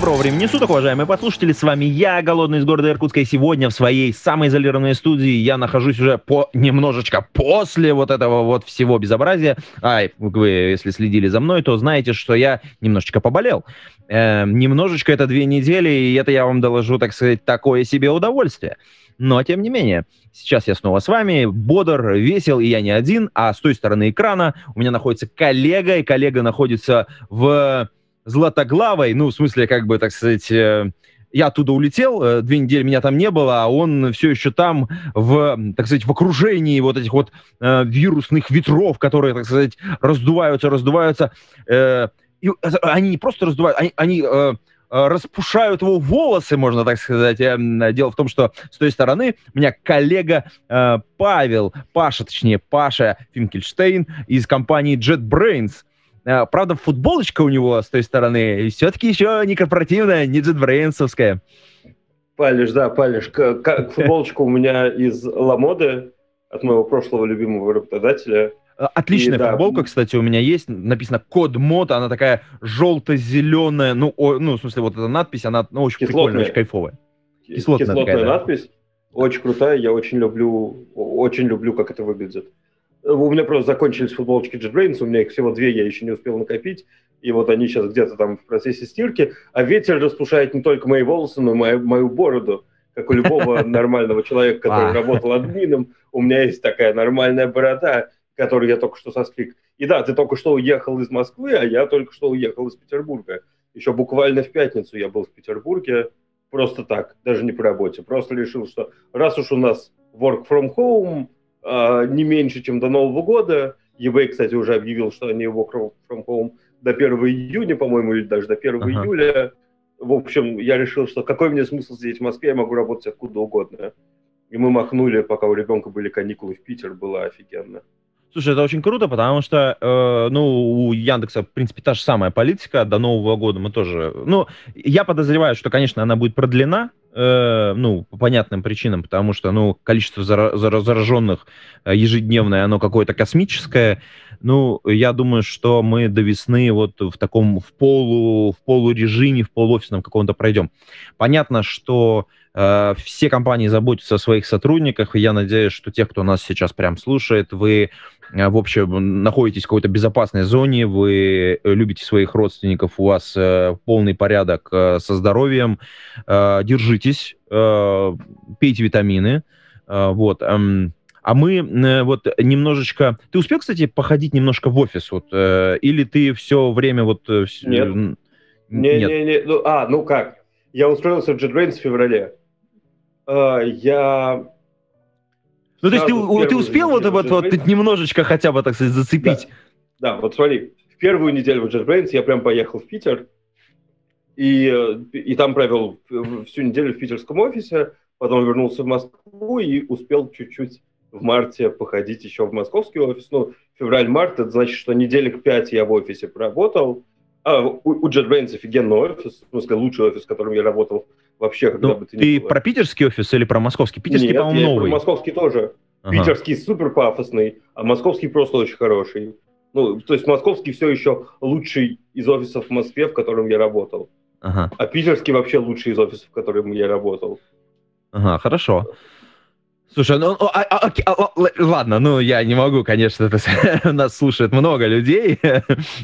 Доброго времени суток, уважаемые послушатели, с вами я, Голодный из города Иркутска, и сегодня в своей самоизолированной студии я нахожусь уже по немножечко после вот этого вот всего безобразия. Ай, вы, если следили за мной, то знаете, что я немножечко поболел. Э, немножечко это две недели, и это я вам доложу, так сказать, такое себе удовольствие. Но, тем не менее, сейчас я снова с вами, бодр, весел, и я не один, а с той стороны экрана у меня находится коллега, и коллега находится в Златоглавой, ну, в смысле, как бы, так сказать, э, я оттуда улетел, э, две недели меня там не было, а он все еще там в, так сказать, в окружении вот этих вот э, вирусных ветров, которые, так сказать, раздуваются, раздуваются. Э, и они не просто раздувают, они, они э, распушают его волосы, можно так сказать. Дело в том, что с той стороны у меня коллега э, Павел, Паша, точнее, Паша Финкельштейн из компании JetBrains. А, правда, футболочка у него с той стороны все-таки еще не корпоративная, не джетбрейнсовская. Палиш, да, Палиш. Как футболочка у меня из Ламоды, от моего прошлого любимого работодателя. А, отличная и, футболка, да. кстати, у меня есть. Написано код мод, она такая желто-зеленая. Ну, о, ну, в смысле, вот эта надпись, она ну, очень Кислотная. прикольная, очень кайфовая. Кислотная, Кислотная такая, надпись. Да. Очень крутая, я очень люблю, очень люблю, как это выглядит. У меня просто закончились футболочки JetBrains, у меня их всего две, я еще не успел накопить, и вот они сейчас где-то там в процессе стирки, а ветер распушает не только мои волосы, но и мою, мою бороду, как у любого нормального человека, который работал админом, у меня есть такая нормальная борода, которую я только что состриг. И да, ты только что уехал из Москвы, а я только что уехал из Петербурга. Еще буквально в пятницу я был в Петербурге, просто так, даже не по работе. Просто решил, что раз уж у нас work from home, а, не меньше, чем до Нового года. eBay, кстати, уже объявил, что они его from home до 1 июня, по-моему, или даже до 1 ага. июля. В общем, я решил, что какой мне смысл сидеть в Москве, я могу работать откуда угодно. И мы махнули, пока у ребенка были каникулы в Питер, было офигенно. Слушай, это очень круто, потому что, э, ну, у Яндекса, в принципе, та же самая политика. До Нового года мы тоже... Ну, я подозреваю, что, конечно, она будет продлена, э, ну, по понятным причинам, потому что, ну, количество зара- зараженных э, ежедневное, оно какое-то космическое. Ну, я думаю, что мы до весны вот в таком, в полу, в полурежиме, в полуофисном каком-то пройдем. Понятно, что э, все компании заботятся о своих сотрудниках, и я надеюсь, что те, кто нас сейчас прям слушает, вы в общем, находитесь в какой-то безопасной зоне, вы э, любите своих родственников, у вас э, полный порядок э, со здоровьем, э, держитесь, э, пейте витамины, э, вот. Э, а мы э, вот немножечко... Ты успел, кстати, походить немножко в офис, вот, э, или ты все время вот... Э, Нет. Не, не, не, ну, а, ну как? Я устроился в JetBrains в феврале. Я ну, то есть ты, ты успел вот, вот, вот немножечко хотя бы, так сказать, зацепить? Да, да вот смотри, в первую неделю в JetBrains я прям поехал в Питер, и, и там провел всю неделю в питерском офисе, потом вернулся в Москву и успел чуть-чуть в марте походить еще в московский офис. Ну, февраль-март, это значит, что неделек пять я в офисе проработал. А, у, у JetBrains офигенный офис, в смысле, лучший офис, в котором я работал вообще, когда ну, бы ты, ты было. про питерский офис или про московский? Питерский, по-моему, новый. про московский тоже. Ага. Питерский супер пафосный, а московский просто очень хороший. Ну, то есть московский все еще лучший из офисов в Москве, в котором я работал. Ага. А питерский вообще лучший из офисов, в котором я работал. Ага, хорошо. Слушай, ну, а, а, а, а, ладно, ну я не могу, конечно, это, нас слушает много людей.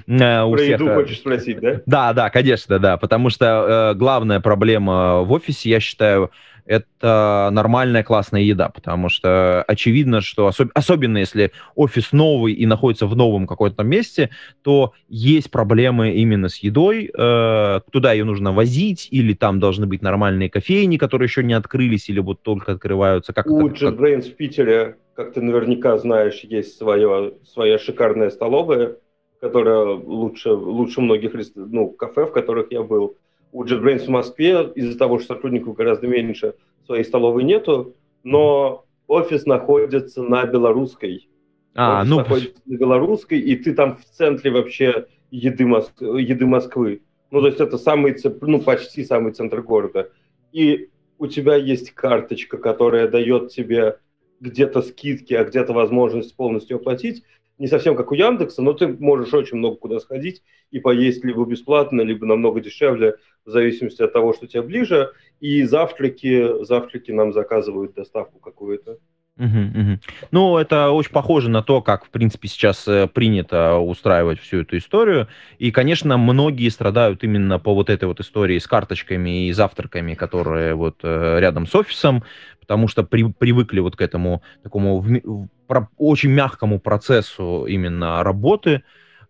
Э, Про еду э, хочешь спросить, да? Да, да, конечно, да, потому что э, главная проблема в офисе, я считаю, это нормальная классная еда, потому что очевидно, что особ- особенно если офис новый и находится в новом каком-то месте, то есть проблемы именно с едой, э, туда ее нужно возить, или там должны быть нормальные кофейни, которые еще не открылись, или вот только открываются. Как У JetBrains как... в Питере, как ты наверняка знаешь, есть свое, своя шикарная столовая, которая лучше, лучше многих ну, кафе, в которых я был у JetBrains в Москве из-за того, что сотрудников гораздо меньше, своей столовой нету, но офис находится на белорусской. А, офис ну... находится на белорусской, и ты там в центре вообще еды, Моск... еды Москвы. Ну, то есть это самый, ну, почти самый центр города. И у тебя есть карточка, которая дает тебе где-то скидки, а где-то возможность полностью оплатить. Не совсем как у Яндекса, но ты можешь очень много куда сходить и поесть либо бесплатно, либо намного дешевле, в зависимости от того, что тебе ближе. И завтраки, завтраки нам заказывают доставку какую-то. Угу, угу. Ну, это очень похоже на то, как, в принципе, сейчас э, принято устраивать всю эту историю. И, конечно, многие страдают именно по вот этой вот истории с карточками и завтраками, которые вот э, рядом с офисом, потому что при, привыкли вот к этому такому в, про, очень мягкому процессу именно работы,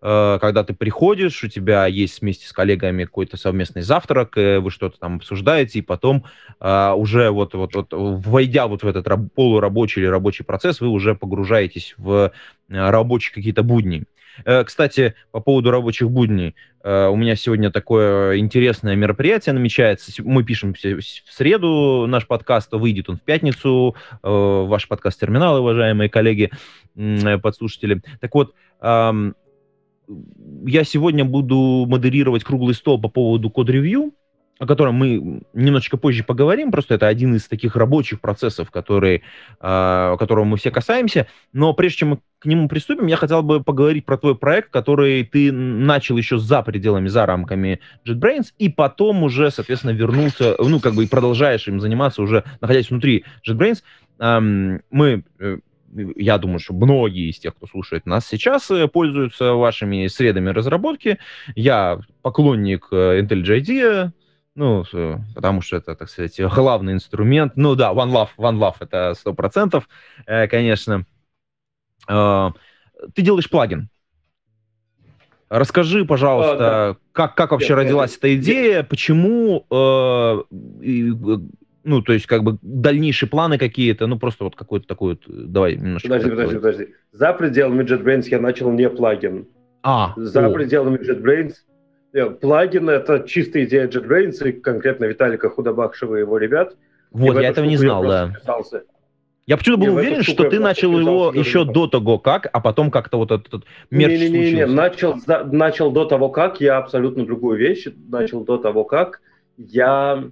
Э, когда ты приходишь, у тебя есть вместе с коллегами какой-то совместный завтрак, э, вы что-то там обсуждаете, и потом э, уже вот, вот, вот войдя вот в этот полурабочий или рабочий процесс, вы уже погружаетесь в рабочие какие-то будни. Кстати, по поводу рабочих будней. У меня сегодня такое интересное мероприятие намечается. Мы пишем в среду наш подкаст, выйдет он в пятницу. Ваш подкаст «Терминалы», уважаемые коллеги, подслушатели. Так вот, я сегодня буду модерировать круглый стол по поводу код-ревью, о котором мы немножечко позже поговорим, просто это один из таких рабочих процессов, который, э, которого мы все касаемся. Но прежде чем мы к нему приступим, я хотел бы поговорить про твой проект, который ты начал еще за пределами, за рамками JetBrains, и потом уже, соответственно, вернулся, ну, как бы и продолжаешь им заниматься уже, находясь внутри JetBrains. Эм, мы э, я думаю, что многие из тех, кто слушает нас сейчас, э, пользуются вашими средами разработки. Я поклонник э, IntelliJ IDEA, ну, потому что это, так сказать, главный инструмент. Ну да, One Love, One Love это сто процентов, э, конечно. Ты делаешь плагин. Расскажи, пожалуйста, а, да. как, как вообще я, родилась я, эта идея, я... почему ну, то есть, как бы, дальнейшие планы какие-то, ну, просто вот какой-то такой вот, давай немножко... Подожди, подожди, подожди. За пределами JetBrains я начал не плагин. А, За о. пределами JetBrains э, плагин — это чистая идея JetBrains, и конкретно Виталика Худобахшева и его ребят. Вот, я этого не знал, да. Вписался. Я почему-то был уверен, что ты начал его еще до того, как, а потом как-то вот этот мерч не, не, не, не, начал, начал до того, как, я абсолютно другую вещь, начал до того, как я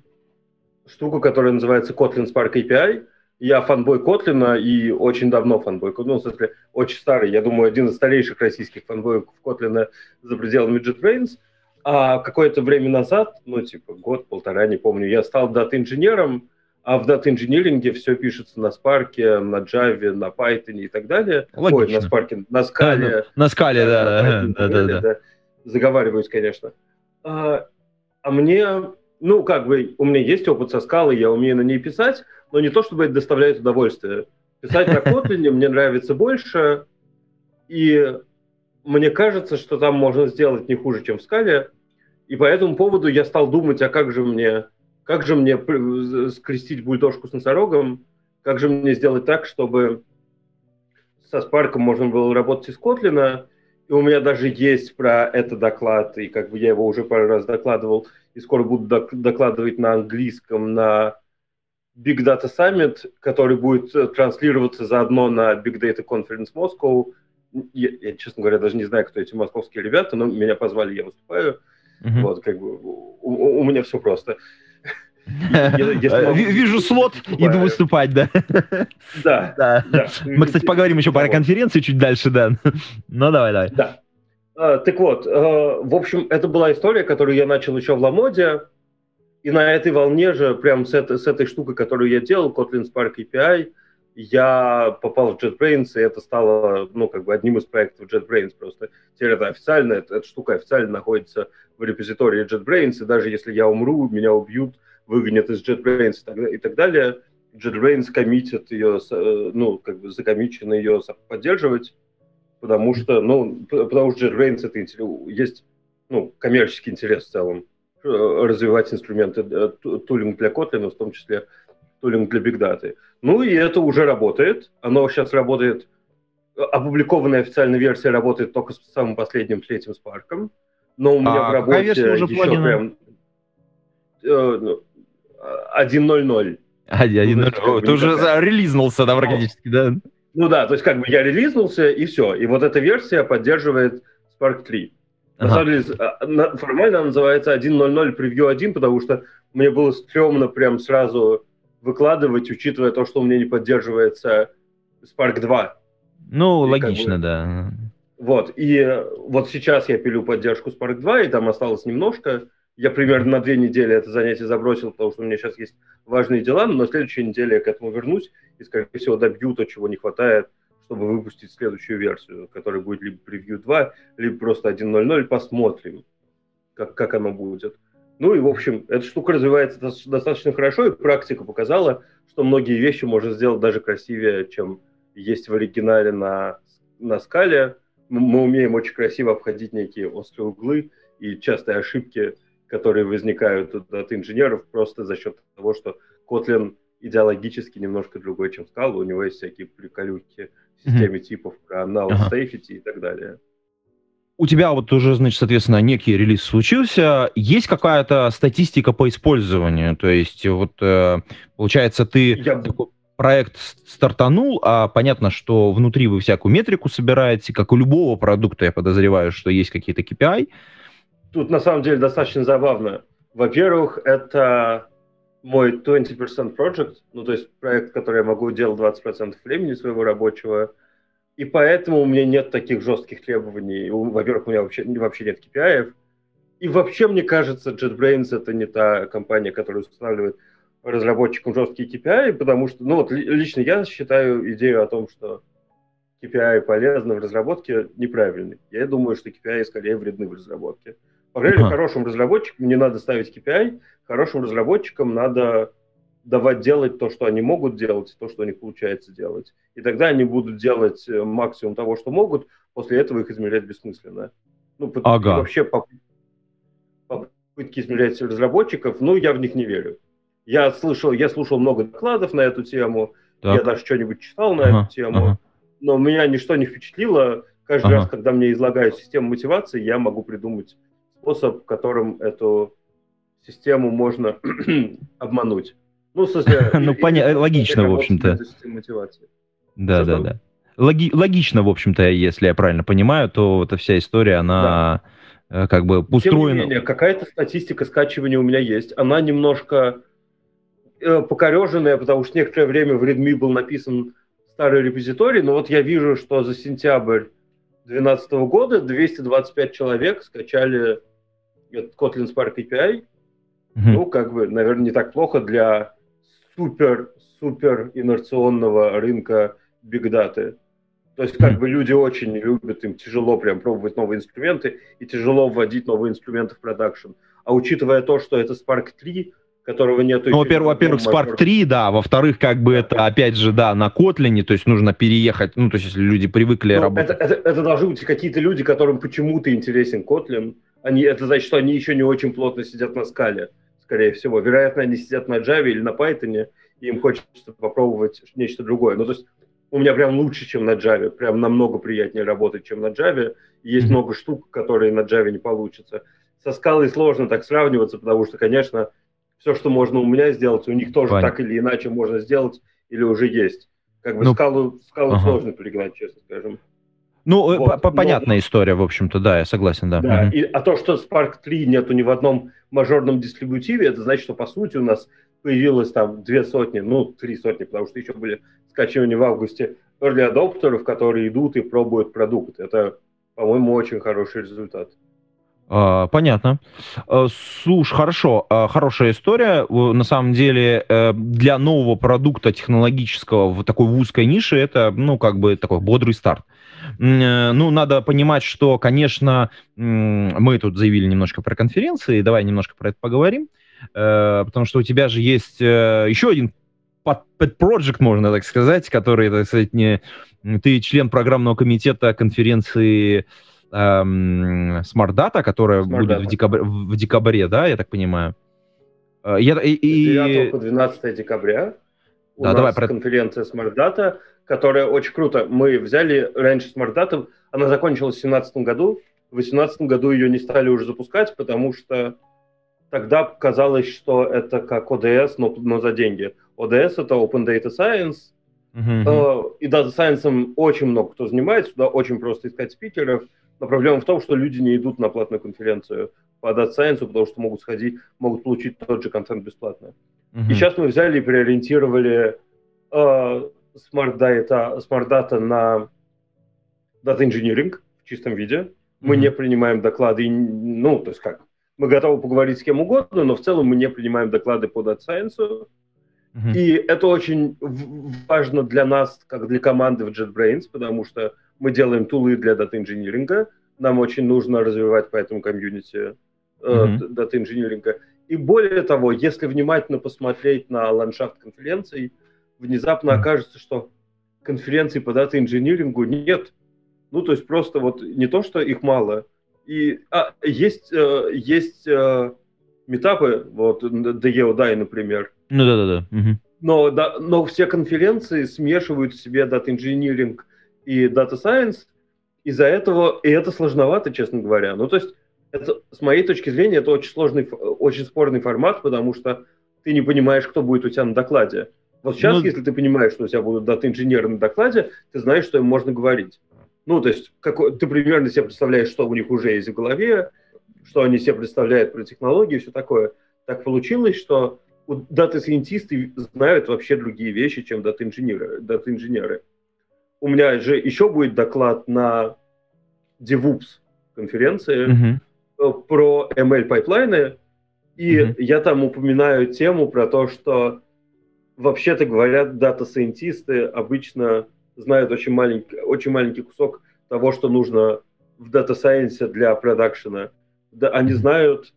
штуку, которая называется Kotlin Spark API. Я фанбой Котлина и очень давно фанбой, ну, в смысле, очень старый, я думаю, один из старейших российских фанбоев Котлина за пределами JetBrains. А какое-то время назад, ну, типа год-полтора, не помню, я стал дата-инженером, а в дата-инжиниринге все пишется на Spark, на Java, на Python и так далее. Логично. Ой, на Spark, на Scala. На, на Scala, да, да, да, да, да, да. Заговариваюсь, конечно. А, а мне ну, как бы, у меня есть опыт со скалой, я умею на ней писать, но не то, чтобы это доставляет удовольствие. Писать на Kotlin мне нравится больше, и мне кажется, что там можно сделать не хуже, чем в скале, и по этому поводу я стал думать, а как же мне, как же мне скрестить бульдожку с носорогом, как же мне сделать так, чтобы со Спарком можно было работать из Котлина, и у меня даже есть про это доклад, и как бы я его уже пару раз докладывал, и скоро буду докладывать на английском на Big Data Summit, который будет э, транслироваться заодно на Big Data Conference Moscow. Я, я, честно говоря, даже не знаю, кто эти московские ребята, но меня позвали, я выступаю. Mm-hmm. Вот, как бы, у, у меня все просто. Вижу слот, иду выступать, да? Да. Мы, кстати, поговорим еще про конференции чуть дальше, да. Ну, давай, давай. Да. А, так вот, а, в общем, это была история, которую я начал еще в Ламоде, и на этой волне же, прям с этой, с этой штукой, которую я делал, Kotlin Spark API, я попал в JetBrains, и это стало, ну, как бы одним из проектов JetBrains просто. Теперь это официально, это, эта штука официально находится в репозитории JetBrains, и даже если я умру, меня убьют, выгонят из JetBrains и так, и так далее, JetBrains коммитит ее, э, ну, как бы закомичено ее поддерживать, потому что, ну, потому что JetBrains это есть, ну, коммерческий интерес в целом э, развивать инструменты э, тулинг для Kotlin, в том числе тулинг для Big Data. Ну и это уже работает. Оно сейчас работает, опубликованная официальная версия работает только с самым последним третьим спарком. Но у меня а в работе уже еще плагина? прям 1.0.0. 1.0, ну, ты, ты уже релизнулся, да, практически, да? Ну да, то есть как бы я релизнулся, и все. И вот эта версия поддерживает Spark 3. На ага. самом деле, а, формально она называется 1.0.0 превью 1, потому что мне было стрёмно прям сразу выкладывать, учитывая то, что у меня не поддерживается Spark 2. Ну, и логично, как бы, да. Вот, и вот сейчас я пилю поддержку Spark 2, и там осталось немножко. Я примерно на две недели это занятие забросил, потому что у меня сейчас есть важные дела, но на следующей неделе я к этому вернусь и, скорее всего, добью то, чего не хватает, чтобы выпустить следующую версию, которая будет либо превью 2, либо просто 1.0.0, посмотрим, как, как оно будет. Ну и, в общем, эта штука развивается достаточно хорошо, и практика показала, что многие вещи можно сделать даже красивее, чем есть в оригинале на, на скале. Мы умеем очень красиво обходить некие острые углы и частые ошибки которые возникают от инженеров просто за счет того, что Kotlin идеологически немножко другой, чем Scala. У него есть всякие приколюхи в системе mm-hmm. типов про null safety и так далее. У тебя вот уже, значит, соответственно, некий релиз случился. Есть какая-то статистика по использованию? То есть, вот, э, получается, ты Я... проект стартанул, а понятно, что внутри вы всякую метрику собираете, как у любого продукта, я подозреваю, что есть какие-то KPI. Тут на самом деле достаточно забавно. Во-первых, это мой 20% project, ну то есть проект, который я могу делать 20% времени своего рабочего, и поэтому у меня нет таких жестких требований. Во-первых, у меня вообще, вообще нет KPI. И вообще, мне кажется, JetBrains это не та компания, которая устанавливает разработчикам жесткие KPI, потому что, ну вот лично я считаю идею о том, что KPI полезны в разработке неправильной. Я думаю, что KPI скорее вредны в разработке. По крайней мере, хорошим разработчикам не надо ставить KPI, хорошим разработчикам надо давать делать то, что они могут делать, то, что у них получается делать. И тогда они будут делать э, максимум того, что могут, после этого их измерять бессмысленно. Ну, ага. вообще попытки измерять разработчиков, ну, я в них не верю. Я слышал, я слушал много докладов на эту тему, так. я даже что-нибудь читал на ага. эту тему, ага. но меня ничто не впечатлило. Каждый ага. раз, когда мне излагают систему мотивации, я могу придумать способ, которым эту систему можно обмануть. Ну, в смысле... Ну, понятно, логично, в общем-то. Да, да, да. Логи- логично, в общем-то, если я правильно понимаю, то эта вся история, она да. Э, как бы устроена... Тем не менее, какая-то статистика скачивания у меня есть. Она немножко э, покореженная, потому что некоторое время в Redmi был написан старый репозиторий, но вот я вижу, что за сентябрь 2012 года 225 человек скачали Kotlin Spark API. Mm-hmm. Ну, как бы, наверное, не так плохо для супер-супер инерционного рынка бигдаты. То есть, как бы люди очень любят, им тяжело прям пробовать новые инструменты и тяжело вводить новые инструменты в продакшн. А учитывая то, что это Spark 3, которого нету... Ну, во-первых, во-первых, Spark 3, да, во-вторых, как бы это, опять же, да, на Kotlin, то есть нужно переехать, ну, то есть если люди привыкли ну, работать... Это, это, это должны быть какие-то люди, которым почему-то интересен Kotlin, они, это значит, что они еще не очень плотно сидят на скале, скорее всего. Вероятно, они сидят на Java или на Python, и им хочется попробовать нечто другое. Ну, то есть у меня прям лучше, чем на Java, прям намного приятнее работать, чем на Java. Есть mm-hmm. много штук, которые на Java не получится. Со скалой сложно так сравниваться, потому что, конечно, все, что можно у меня сделать, у них тоже Понятно. так или иначе можно сделать или уже есть. Как бы ну, скалу, скалу ага. сложно перегнать, честно скажем. Ну, э, вот. понятная Но... история, в общем-то, да, я согласен, да. да. И, а то, что Spark 3 нету ни в одном мажорном дистрибутиве, это значит, что, по сути, у нас появилось там две сотни, ну, три сотни, потому что еще были скачивания в августе early адоптеров, которые идут и пробуют продукт. Это, по-моему, очень хороший результат. А, понятно. А, слушай, хорошо, а, хорошая история. На самом деле э, для нового продукта технологического в такой узкой нише это, ну, как бы такой бодрый старт. Э, ну, надо понимать, что, конечно, мы тут заявили немножко про конференции, давай немножко про это поговорим, э, потому что у тебя же есть э, еще один pet project, можно так сказать, который, так сказать, не... Ты член программного комитета конференции эм, Smart Data, которая Smart будет Data. В, декабре, в декабре, да, я так понимаю? Я, и, и... С 9 по 12 декабря у да, нас давай, про... конференция Smart Data – которая очень круто. Мы взяли раньше Smart Data, она закончилась в 2017 году, в 2018 году ее не стали уже запускать, потому что тогда казалось, что это как ОДС, но, но за деньги. ODS это Open Data Science, uh-huh. и Data Science очень много кто занимается, туда очень просто искать спикеров, но проблема в том, что люди не идут на платную конференцию по Data Science, потому что могут сходить, могут получить тот же контент бесплатно. Uh-huh. И сейчас мы взяли и переориентировали э, Smart, Data, Smart Data на Data Engineering в чистом виде. Мы mm-hmm. не принимаем доклады, ну, то есть как, мы готовы поговорить с кем угодно, но в целом мы не принимаем доклады по Data Science. Mm-hmm. И это очень важно для нас, как для команды в JetBrains, потому что мы делаем тулы для дата-инжиниринга, нам очень нужно развивать по этому комьюнити mm-hmm. э, дата-инжиниринга. И более того, если внимательно посмотреть на ландшафт конференций, внезапно окажется, что конференций по дата-инжинирингу нет. Ну, то есть просто вот не то, что их мало. И а, есть, э, есть э, метапы, вот DEODAI, например. Ну да-да-да. Угу. Но, да, но все конференции смешивают в себе Engineering и Science, из-за этого, и это сложновато, честно говоря. Ну, то есть, это, с моей точки зрения, это очень сложный, очень спорный формат, потому что ты не понимаешь, кто будет у тебя на докладе. Вот сейчас, ну, если ты понимаешь, что у тебя будут дата-инженеры на докладе, ты знаешь, что им можно говорить. Ну, то есть какой, ты примерно себе представляешь, что у них уже есть в голове, что они себе представляют про технологии и все такое. Так получилось, что дата-сайентисты знают вообще другие вещи, чем дата-инженеры. дата-инженеры. У меня же еще будет доклад на DevOps конференции mm-hmm. про ML pipeline ы, и mm-hmm. я там упоминаю тему про то, что вообще-то говоря, data scientist ы обычно знают очень маленький, очень маленький кусок того, что нужно в data science е для продакшена. Да, они знают,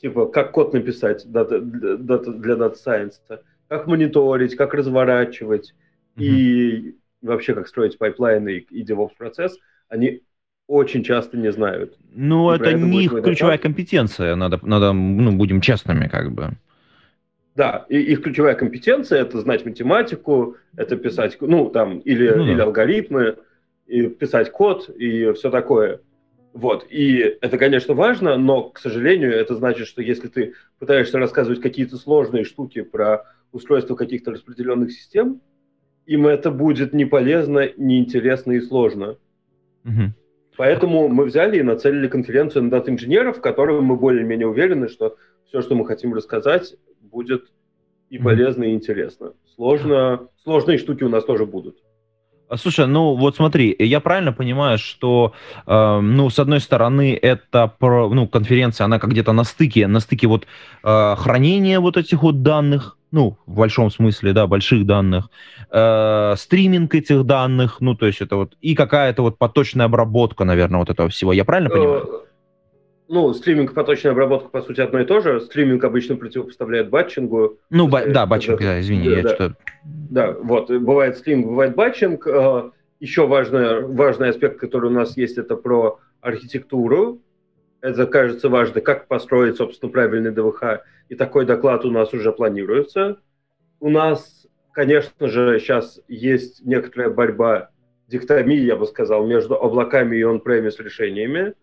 типа, как код написать дата, для data science а, как мониторить, как разворачивать mm-hmm. и вообще как строить pipeline ы и, и DevOps процесс. Они очень часто не знают. Ну, это не их ключевая компетенция, надо, надо, ну, будем честными, как бы. Да, и их ключевая компетенция это знать математику, это писать, ну, там, или, ну, или алгоритмы, и писать код, и все такое. Вот, и это, конечно, важно, но, к сожалению, это значит, что если ты пытаешься рассказывать какие-то сложные штуки про устройство каких-то распределенных систем, им это будет не полезно, не интересно и сложно. Угу. Поэтому мы взяли и нацелили конференцию на дата-инженеров, в которой мы более-менее уверены, что все, что мы хотим рассказать, будет и полезно, и интересно. Сложно, сложные штуки у нас тоже будут. А, слушай, ну вот смотри, я правильно понимаю, что, э, ну, с одной стороны, это про, ну, конференция, она как где-то на стыке, на стыке вот э, хранения вот этих вот данных, ну, в большом смысле, да, больших данных, э, стриминг этих данных, ну, то есть это вот, и какая-то вот поточная обработка, наверное, вот этого всего. Я правильно понимаю? Э, ну, стриминг, поточная обработка, по сути, одно и то же. Стриминг обычно противопоставляет batching у. Ну, ба- да, batching, да, извини, да, я да. что Да, вот, бывает стриминг, бывает batching. А, Еще важный, важный аспект, который у нас есть, это про архитектуру. Это, кажется, важно, как построить, собственно, правильный DWH. И такой доклад у нас уже планируется. У нас, конечно же, сейчас есть некоторая борьба, диктомия, я бы сказал, между облаками и он-премис решениями.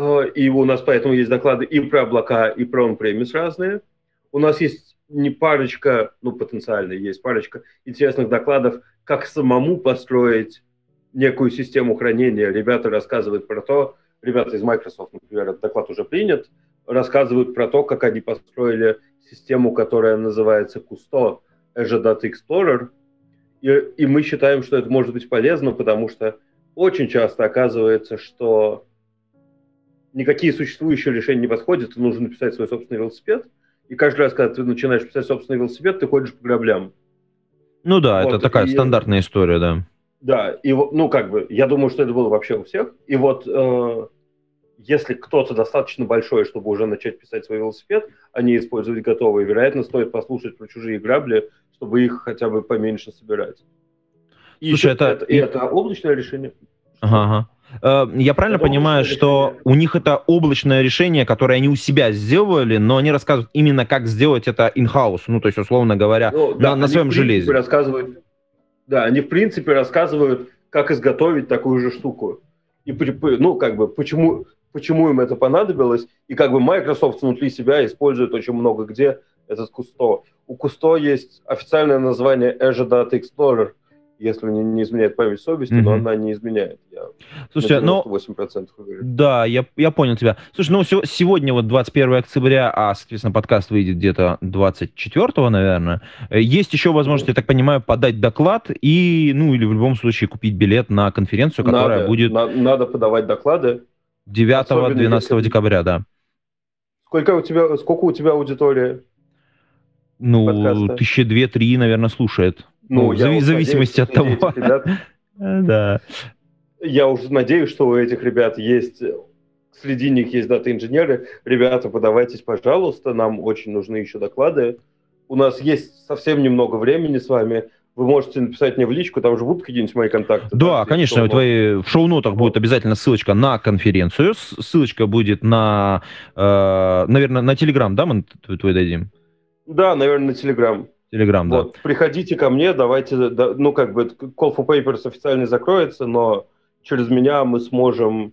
Э, и у нас поэтому есть доклады и про облака, и про он-премис разные. У нас есть не парочка, ну, потенциально есть парочка интересных докладов, как самому построить некую систему хранения. Ребята рассказывают про то, ребята из Microsoft, например, этот доклад уже принят, рассказывают про то, как они построили систему, которая называется Custo, Azure Data Explorer. И, и мы считаем, что это может быть полезно, потому что очень часто оказывается, что никакие существующие решения не подходят, ты нужно написать свой собственный велосипед. И каждый раз, когда ты начинаешь писать собственный велосипед, ты ходишь по граблям. Ну да, вот, это такая и, стандартная история, да. Да, и ну как бы, я думаю, что это было вообще у всех. И вот э, если кто-то достаточно большой, чтобы уже начать писать свой велосипед, а не использовать готовые, вероятно, стоит послушать про чужие грабли, чтобы их хотя бы поменьше собирать. И Слушай, это... это... И это облачное решение. Ага, ага. Э, я правильно это понимаю, что у них это облачное решение, которое они у себя сделали, но они рассказывают именно, как сделать это in-house, ну, то есть, условно говоря, ну, да, на, на своем железе. Рассказывают, да, они, в принципе, рассказывают, как изготовить такую же штуку. И, ну, как бы, почему, почему им это понадобилось, и как бы Microsoft внутри себя использует очень много где этот Кусто. У Кусто есть официальное название Azure Data Explorer, если не, не изменяет память совести, mm-hmm. но она не изменяет. Я Слушай, ну... 8% уверен. Да, я, я понял тебя. Слушай, ну сегодня вот 21 октября, а, соответственно, подкаст выйдет где-то 24, наверное. Э, есть еще возможность, я так понимаю, подать доклад и, ну, или в любом случае купить билет на конференцию, которая надо, будет... На, надо подавать доклады. 9-12 если... декабря, да. Сколько у тебя, сколько у тебя аудитория? Ну, подкаста? тысячи две-три, наверное, слушает. Ну, ну в зависимости от того. Ребят, да. Я уже надеюсь, что у этих ребят есть среди них есть дата-инженеры. Ребята, подавайтесь, пожалуйста, нам очень нужны еще доклады. У нас есть совсем немного времени с вами. Вы можете написать мне в личку, там же будут какие-нибудь мои контакты. Да, да конечно, твои, в шоу-нотах будет обязательно ссылочка на конференцию, ссылочка будет на, э, наверное, на Телеграм, да, мы твой дадим? Да, наверное, на Телеграм. Телеграм, да. Вот, приходите ко мне, давайте, ну, как бы, Call for Papers официально закроется, но через меня мы сможем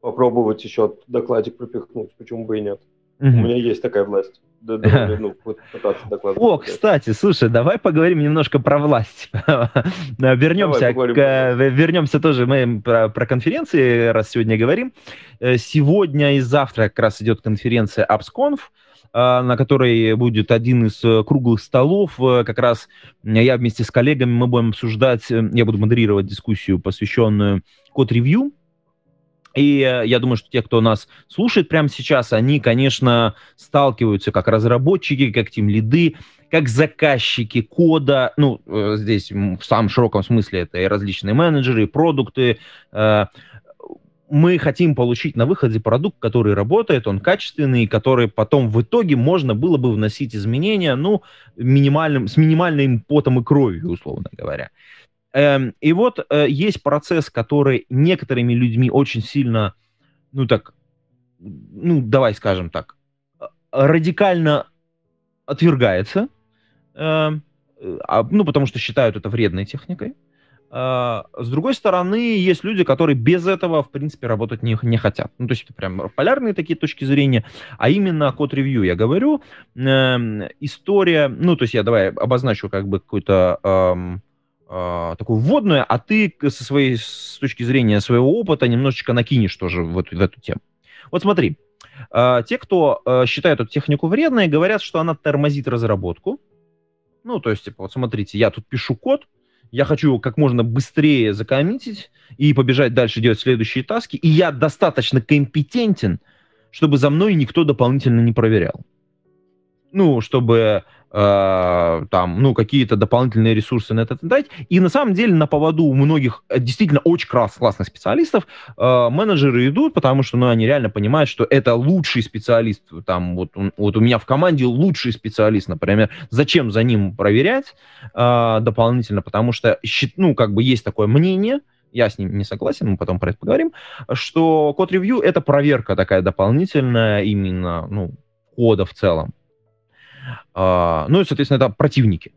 попробовать еще докладик пропихнуть, почему бы и нет. Угу. У меня есть такая власть. Да, да, ну, пытаться О, кстати, слушай, давай поговорим немножко про власть. вернемся, к, вернемся тоже мы про, про конференции, раз сегодня говорим. Э, сегодня и завтра как раз идет конференция AppsConf. А, на которой будет один из э, круглых столов. Э, как раз я вместе с коллегами мы будем обсуждать, э, я буду модерировать дискуссию, посвященную код-ревью. И я думаю, что те, кто нас слушает прямо сейчас, они, конечно, сталкиваются как разработчики, как тим-лиды, как заказчики кода, ну, здесь в самом широком смысле это и различные менеджеры, и продукты, мы хотим получить на выходе продукт, который работает, он качественный, который потом в итоге можно было бы вносить изменения, ну, минимальным, с минимальным потом и кровью, условно говоря. Эм, и вот э, есть процесс, который некоторыми людьми очень сильно, ну так, ну давай скажем так, радикально отвергается, эм, э, ну потому что считают это вредной техникой. А, с другой стороны, есть люди, которые без этого, в принципе, работать не, не хотят. Ну, то есть это прям полярные такие точки зрения. А именно код-ревью я говорю. Э, история, ну, то есть я давай обозначу как бы какую-то э, э, такую вводную, а ты со своей, с точки зрения своего опыта немножечко накинешь тоже в эту, в эту тему. Вот смотри, э, те, кто э, считает эту технику вредной, говорят, что она тормозит разработку. Ну, то есть, типа, вот смотрите, я тут пишу код, я хочу как можно быстрее закоммитить и побежать дальше делать следующие таски, и я достаточно компетентен, чтобы за мной никто дополнительно не проверял. Ну, чтобы э, там, ну, какие-то дополнительные ресурсы на это дать. И на самом деле на поводу у многих э, действительно очень класс, классных специалистов э, менеджеры идут, потому что, ну, они реально понимают, что это лучший специалист, там, вот, вот у меня в команде лучший специалист, например, зачем за ним проверять э, дополнительно, потому что, ну, как бы есть такое мнение, я с ним не согласен, мы потом про это поговорим, что код-ревью — это проверка такая дополнительная именно, ну, кода в целом. А, ну и, соответственно, это противники.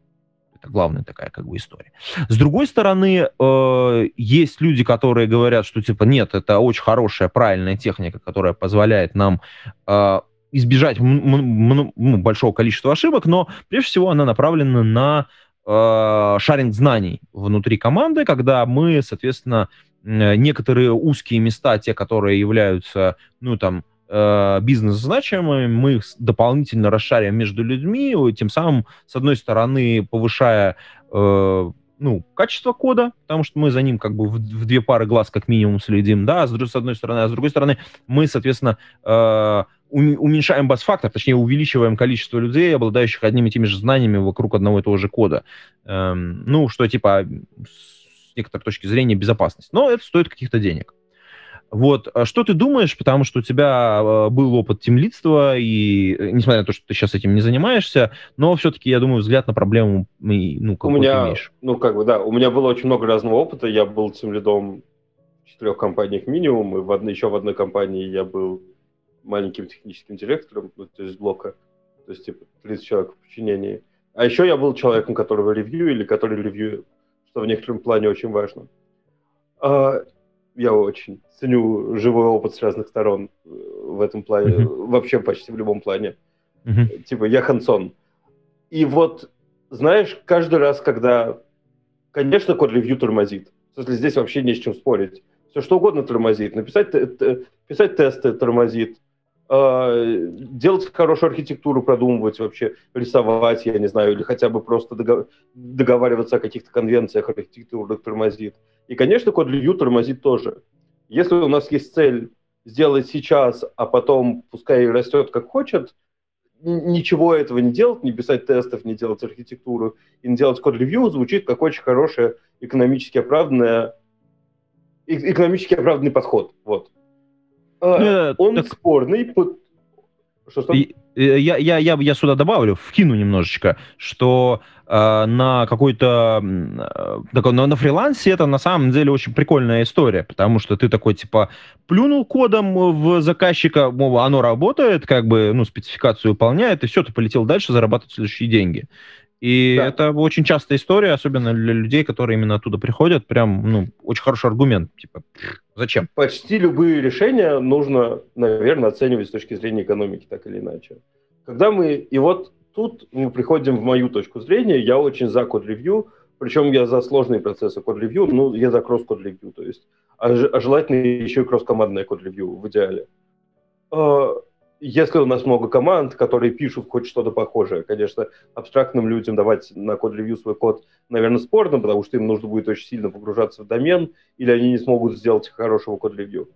Это главная такая как бы история. С другой стороны, э, есть люди, которые говорят, что типа нет, это очень хорошая, правильная техника, которая позволяет нам э, избежать ну, большого количества ошибок, но прежде всего она направлена на э, шаринг знаний внутри команды, когда мы, соответственно, некоторые узкие места, те, которые являются, ну, там, э, бизнес значимыми, мы их дополнительно расшарим между людьми, тем самым, с одной стороны, повышая э, ну, качество кода, потому что мы за ним как бы в, в две пары глаз как минимум следим, да, с, с одной стороны, а с другой стороны, мы, соответственно, э, уменьшаем бас-фактор, точнее, увеличиваем количество людей, обладающих одними и теми же знаниями вокруг одного и того же кода. Эм, ну, что, типа, с некоторой точки зрения безопасность. Но это стоит каких-то денег. Вот, а что ты думаешь, потому что у тебя э, был опыт темлидства, и э, несмотря на то, что ты сейчас этим не занимаешься, но все-таки, я думаю, взгляд на проблему, ну, какой у меня, имеешь. Ну, как бы, да, у меня было очень много разного опыта, я был темлидом в четырех компаниях минимум, и в одной, еще в одной компании я был маленьким техническим директором, ну, то есть блока, то есть, типа, 30 человек в подчинении. А еще я был человеком, которого ревью или который ревью, что в некотором плане очень важно. Я очень ценю живой опыт с разных сторон э, в этом плане, mm-hmm. вообще почти в любом плане. Mm-hmm. Типа, я Хансон. И вот, знаешь, каждый раз, когда... Конечно, код-ревью тормозит. В смысле, здесь вообще не с чем спорить. Все что угодно тормозит. Написать писать тесты тормозит. А, делать хорошую архитектуру, продумывать вообще, рисовать, я не знаю, или хотя бы просто договариваться о каких-то конвенциях архитектурных тормозит. И, конечно, код-ревью тормозит тоже. Если у нас есть цель сделать сейчас, а потом пускай растет как хочет, ничего этого не делать, не писать тестов, не делать архитектуру и не делать код-ревью, звучит как очень хорошая экономически оправданная экономически оправданный подход. Вот. А, Он так... спорный. Что, что? Я, я, я, я сюда добавлю, вкину немножечко, что э, на какой-то э, на, на фрилансе это на самом деле очень прикольная история, потому что ты такой типа плюнул кодом в заказчика, мол, оно работает, как бы ну спецификацию выполняет, и все, ты полетел дальше зарабатывать следующие деньги. И да. это очень частая история, особенно для людей, которые именно оттуда приходят. Прям, ну, очень хороший аргумент. Типа, зачем? Почти любые решения нужно, наверное, оценивать с точки зрения экономики, так или иначе. Когда мы... И вот тут мы приходим в мою точку зрения. Я очень за код-ревью, причем я за сложные процессы код-ревью, ну, я за кросс-код-ревью, то есть, а, а желательно еще и кросс-командное код-ревью в идеале. Если у нас много команд, которые пишут хоть что-то похожее, конечно, абстрактным людям давать на код-ревью свой код, наверное, спорно, потому что им нужно будет очень сильно погружаться в домен, или они не смогут сделать хорошего код-ревью.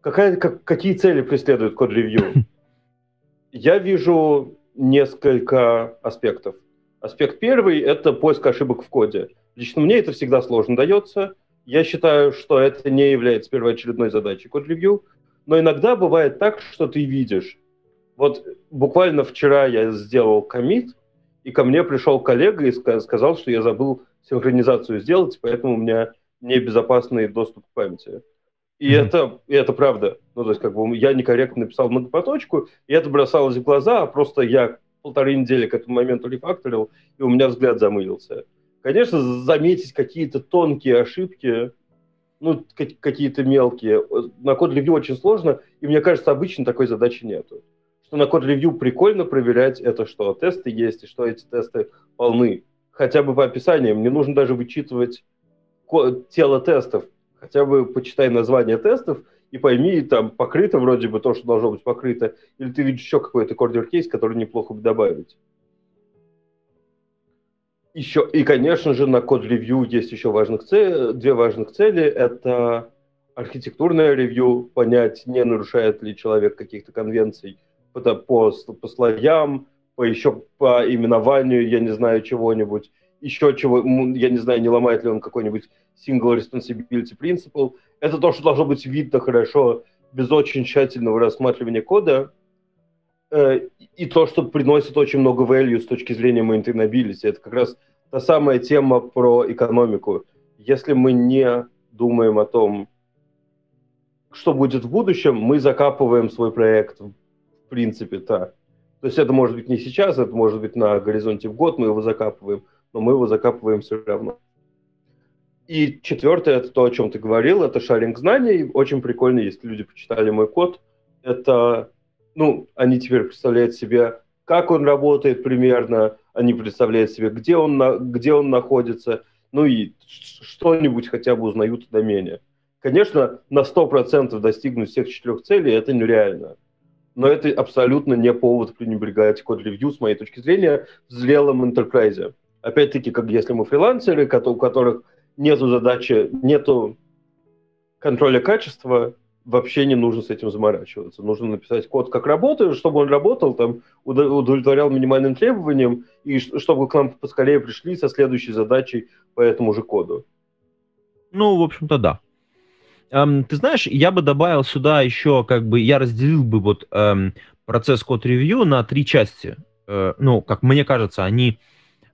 Какая, как, какие цели преследует код-ревью? Я вижу несколько аспектов. Аспект первый – это поиск ошибок в коде. Лично мне это всегда сложно дается. Я считаю, что это не является первоочередной задачей код-ревью – но иногда бывает так, что ты видишь. Вот буквально вчера я сделал комит, и ко мне пришел коллега и сказал, что я забыл синхронизацию сделать, поэтому у меня небезопасный доступ к памяти. И mm-hmm. это, и это правда. Ну, то есть, как бы я некорректно написал многопоточку, и это бросалось в глаза, а просто я полторы недели к этому моменту рефакторил, и у меня взгляд замылился. Конечно, заметить какие-то тонкие ошибки ну, какие-то мелкие. На код-ревью очень сложно, и мне кажется, обычно такой задачи нету. Что на код-ревью прикольно проверять это, что тесты есть, и что эти тесты полны. Хотя бы по описаниям. Не нужно даже вычитывать тело тестов. Хотя бы почитай название тестов и пойми, там покрыто вроде бы то, что должно быть покрыто, или ты видишь еще какой-то кордер-кейс, который неплохо бы добавить. Еще, и, конечно же, на код-ревью есть еще важных цель, две важных цели. Это архитектурное ревью, понять, не нарушает ли человек каких-то конвенций по, по, по слоям, по еще по именованию, я не знаю, чего-нибудь, еще чего, я не знаю, не ломает ли он какой-нибудь single responsibility principle. Это то, что должно быть видно хорошо, без очень тщательного рассматривания кода, и то, что приносит очень много value с точки зрения maintainability. Это как раз та самая тема про экономику. Если мы не думаем о том, что будет в будущем, мы закапываем свой проект в принципе-то. То есть это может быть не сейчас, это может быть на горизонте в год, мы его закапываем, но мы его закапываем все равно. И четвертое, это то, о чем ты говорил, это шаринг знаний. Очень прикольно, если люди почитали мой код. Это ну, они теперь представляют себе, как он работает примерно, они представляют себе, где он, на, где он находится, ну и что-нибудь хотя бы узнают о домене. Конечно, на 100% достигнуть всех четырех целей это нереально. Но это абсолютно не повод пренебрегать код-ревью, с моей точки зрения, в зрелом интерпрайзе. Опять-таки, как если мы фрилансеры, у которых нету задачи, нету контроля качества, вообще не нужно с этим заморачиваться. Нужно написать код, как работает, чтобы он работал, там, удовлетворял минимальным требованиям, и чтобы к нам поскорее пришли со следующей задачей по этому же коду. Ну, в общем-то, да. Эм, ты знаешь, я бы добавил сюда еще, как бы, я разделил бы вот эм, процесс код-ревью на три части. Э, ну, как мне кажется, они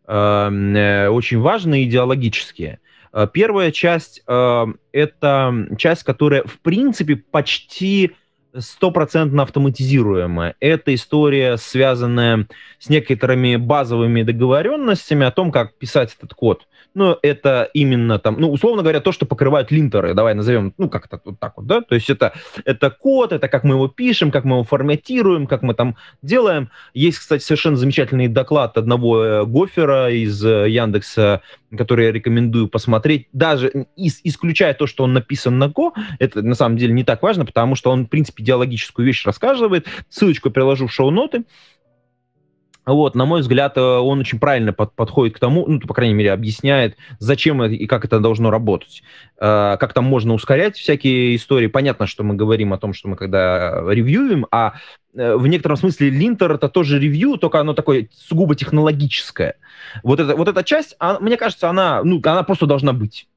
эм, э, очень важные идеологические. Э, первая часть э, — это часть, которая, в принципе, почти стопроцентно автоматизируемая. Это история, связанная с некоторыми базовыми договоренностями о том, как писать этот код. Но это именно там, ну, условно говоря, то, что покрывают линтеры, давай назовем, ну, как-то вот так вот, да, то есть это, это код, это как мы его пишем, как мы его форматируем, как мы там делаем. Есть, кстати, совершенно замечательный доклад одного э, гофера из э, Яндекса, который я рекомендую посмотреть, даже из, исключая то, что он написан на Go, это на самом деле не так важно, потому что он, в принципе, идеологическую вещь рассказывает. Ссылочку приложу в шоу-ноты. Вот, на мой взгляд, э, он очень правильно под, подходит к тому, ну, по крайней мере, объясняет, зачем и как это должно работать. Э, как там можно ускорять всякие истории. Понятно, что мы говорим о том, что мы когда ревьюем, а э, в некотором смысле линтер это тоже ревью, только оно такое сугубо технологическое. Вот, это, вот эта часть, а, мне кажется, она, ну, она просто должна быть.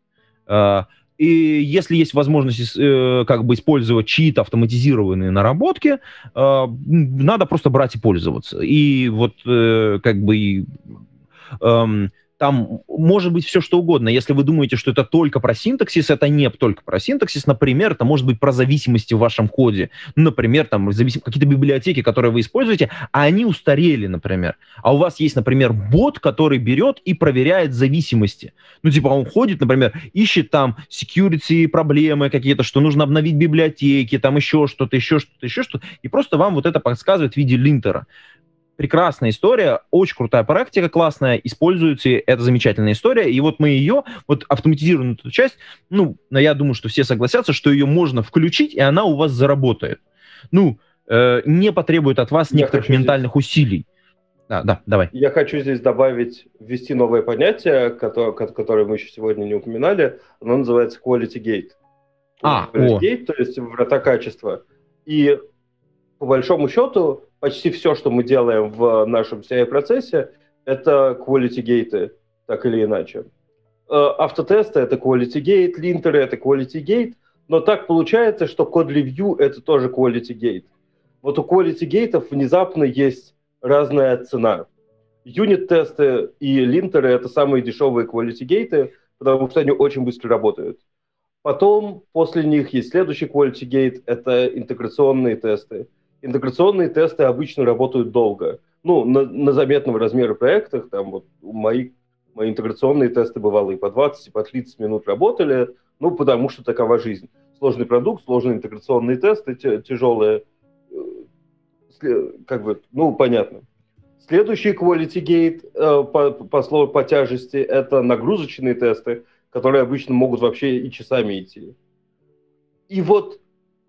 И если есть возможность э, как бы использовать чьи-то автоматизированные наработки, э, надо просто брать и пользоваться. И вот э, как бы э, там может быть все что угодно. Если вы думаете, что это только про синтаксис, это не только про синтаксис. Например, это может быть про зависимости в вашем коде. Например, там зависим... какие-то библиотеки, которые вы используете, а они устарели, например. А у вас есть, например, бот, который берет и проверяет зависимости. Ну, типа он ходит, например, ищет там security проблемы какие-то, что нужно обновить библиотеки, там еще что-то, еще что-то, еще что-то. И просто вам вот это подсказывает в виде линтера прекрасная история, очень крутая практика, классная, используйте, это замечательная история, и вот мы ее, вот автоматизированную эту часть, ну, я думаю, что все согласятся, что ее можно включить, и она у вас заработает. Ну, э, не потребует от вас я некоторых ментальных здесь... усилий. Да, да, давай. Я хочу здесь добавить, ввести новое понятие, которое, которое мы еще сегодня не упоминали, оно называется quality gate. А, quality о. gate, то есть врата качества. И по большому счету почти все, что мы делаем в нашем CI-процессе, это quality gate, так или иначе. Э, автотесты — это quality gate, линтеры — это quality gate, но так получается, что код review — это тоже quality gate. Вот у quality gate внезапно есть разная цена. Юнит-тесты и линтеры — это самые дешевые quality gate, потому что они очень быстро работают. Потом после них есть следующий quality gate — это интеграционные тесты — интеграционные тесты обычно работают долго. Ну, на, на заметного размера проектах, там вот мои, мои интеграционные тесты бывало и по 20, и по 30 минут работали, ну, потому что такова жизнь. Сложный продукт, сложные интеграционные тесты, тяжелые, э, как бы, ну, понятно. Следующий quality gate э, по, по, по тяжести – это нагрузочные тесты, которые обычно могут вообще и часами идти. И вот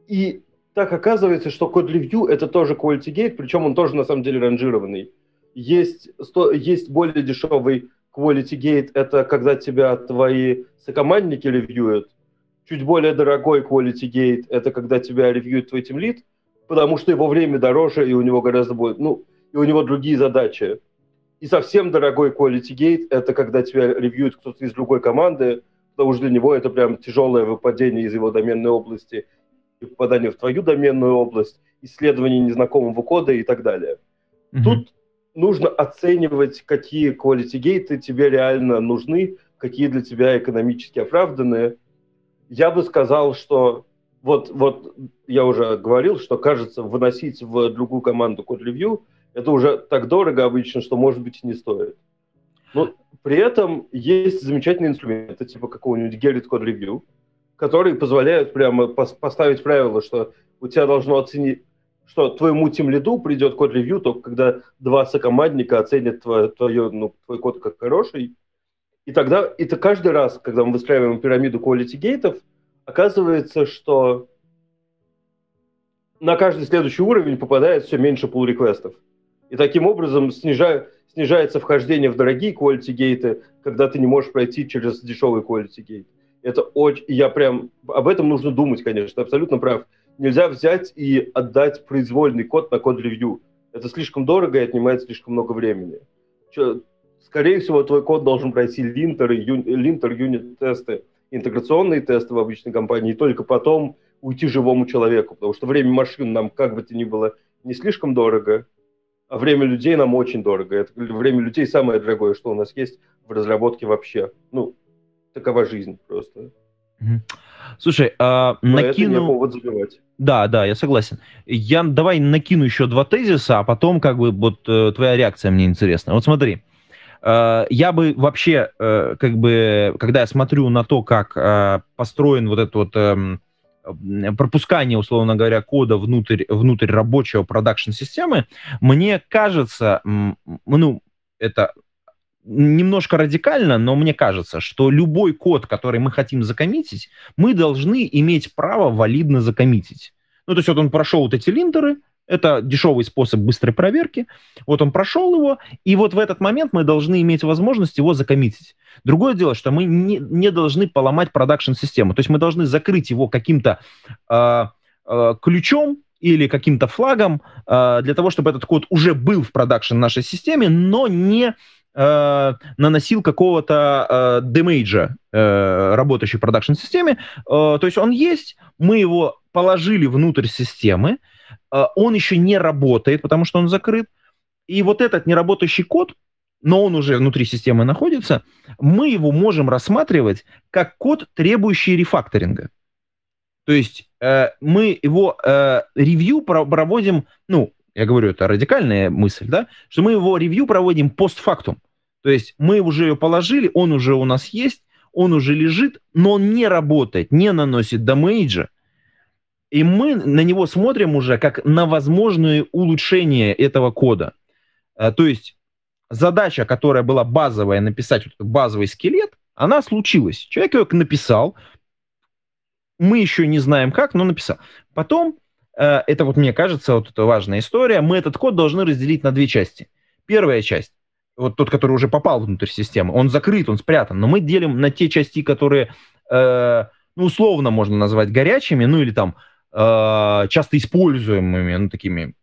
и так оказывается, что код review это тоже quality gate, причем он тоже на самом деле ранжированный. Есть, сто, есть более дешевый quality gate, это когда тебя твои сокомандники ревьюют. Чуть более дорогой quality gate, это когда тебя ревьюет твой тимлит, потому что его время дороже, и у него гораздо больше, ну, и у него другие задачи. И совсем дорогой quality gate, это когда тебя ревьюет кто-то из другой команды, потому что для него это прям тяжелое выпадение из его доменной области, попадание в твою доменную область, исследование незнакомого кода и так далее. Mm-hmm. Тут нужно оценивать, какие quality гейты тебе реально нужны, какие для тебя экономически оправданные. Я бы сказал, что вот, вот я уже говорил, что кажется, выносить в другую команду код-ревью это уже так дорого обычно, что, может быть, и не стоит. Но при этом есть замечательные инструменты, типа какого-нибудь Gerrit Code Review, которые позволяют прямо поставить правило, что у тебя должно оценить, что твоему тем лиду придет код ревью только когда два сокомандника оценят твой, твое, ну, твой код как хороший. И тогда, это каждый раз, когда мы выстраиваем пирамиду quality гейтов, оказывается, что на каждый следующий уровень попадает все меньше pull реквестов И таким образом снижая, снижается вхождение в дорогие quality гейты, когда ты не можешь пройти через дешевый quality гейт. Это очень... Я прям... Об этом нужно думать, конечно. Абсолютно прав. Нельзя взять и отдать произвольный код на код-ревью. Это слишком дорого и отнимает слишком много времени. Скорее всего, твой код должен пройти линтеры, ю... линтер, юнит-тесты, интеграционные тесты в обычной компании, и только потом уйти живому человеку. Потому что время машин нам, как бы то ни было, не слишком дорого, а время людей нам очень дорого. Это время людей самое дорогое, что у нас есть в разработке вообще. Ну, такова жизнь просто. Слушай, а, накину... повод забивать. Да, да, я согласен. Я давай накину еще два тезиса, а потом как бы вот э, твоя реакция мне интересна. Вот смотри, э, я бы вообще, э, как бы, когда я смотрю на то, как построен вот этот вот э, пропускание, условно говоря, кода внутрь, внутрь рабочего продакшн-системы, мне кажется, ну, это немножко радикально, но мне кажется, что любой код, который мы хотим закоммитить, мы должны иметь право валидно закоммитить. Ну, то есть вот он прошел вот эти линтеры, это дешевый способ быстрой проверки. Вот он прошел его, и вот в этот момент мы должны иметь возможность его закоммитить. Другое дело, что мы не, не должны поломать продакшн-систему. То есть мы должны закрыть его каким-то э, э, ключом или каким-то флагом э, для того, чтобы этот код уже был в продакшн нашей системе, но не э, наносил какого-то э, демейджа э, работающей продакшн-системе. Э, то есть он есть, мы его положили внутрь системы, э, он еще не работает, потому что он закрыт. И вот этот неработающий код, но он уже внутри системы находится, мы его можем рассматривать как код, требующий рефакторинга. То есть э, мы его э, ревью проводим, ну, я говорю, это радикальная мысль, да, что мы его ревью проводим постфактум. То есть мы уже ее положили, он уже у нас есть, он уже лежит, но он не работает, не наносит дамейджа. И мы на него смотрим уже как на возможное улучшение этого кода. Э, то есть задача, которая была базовая, написать вот базовый скелет, она случилась. Человек ее написал, мы еще не знаем как, но написал. Потом, это вот мне кажется, вот это важная история, мы этот код должны разделить на две части. Первая часть, вот тот, который уже попал внутрь системы, он закрыт, он спрятан, но мы делим на те части, которые, э, ну, условно можно назвать горячими, ну, или там э, часто используемыми, ну, такими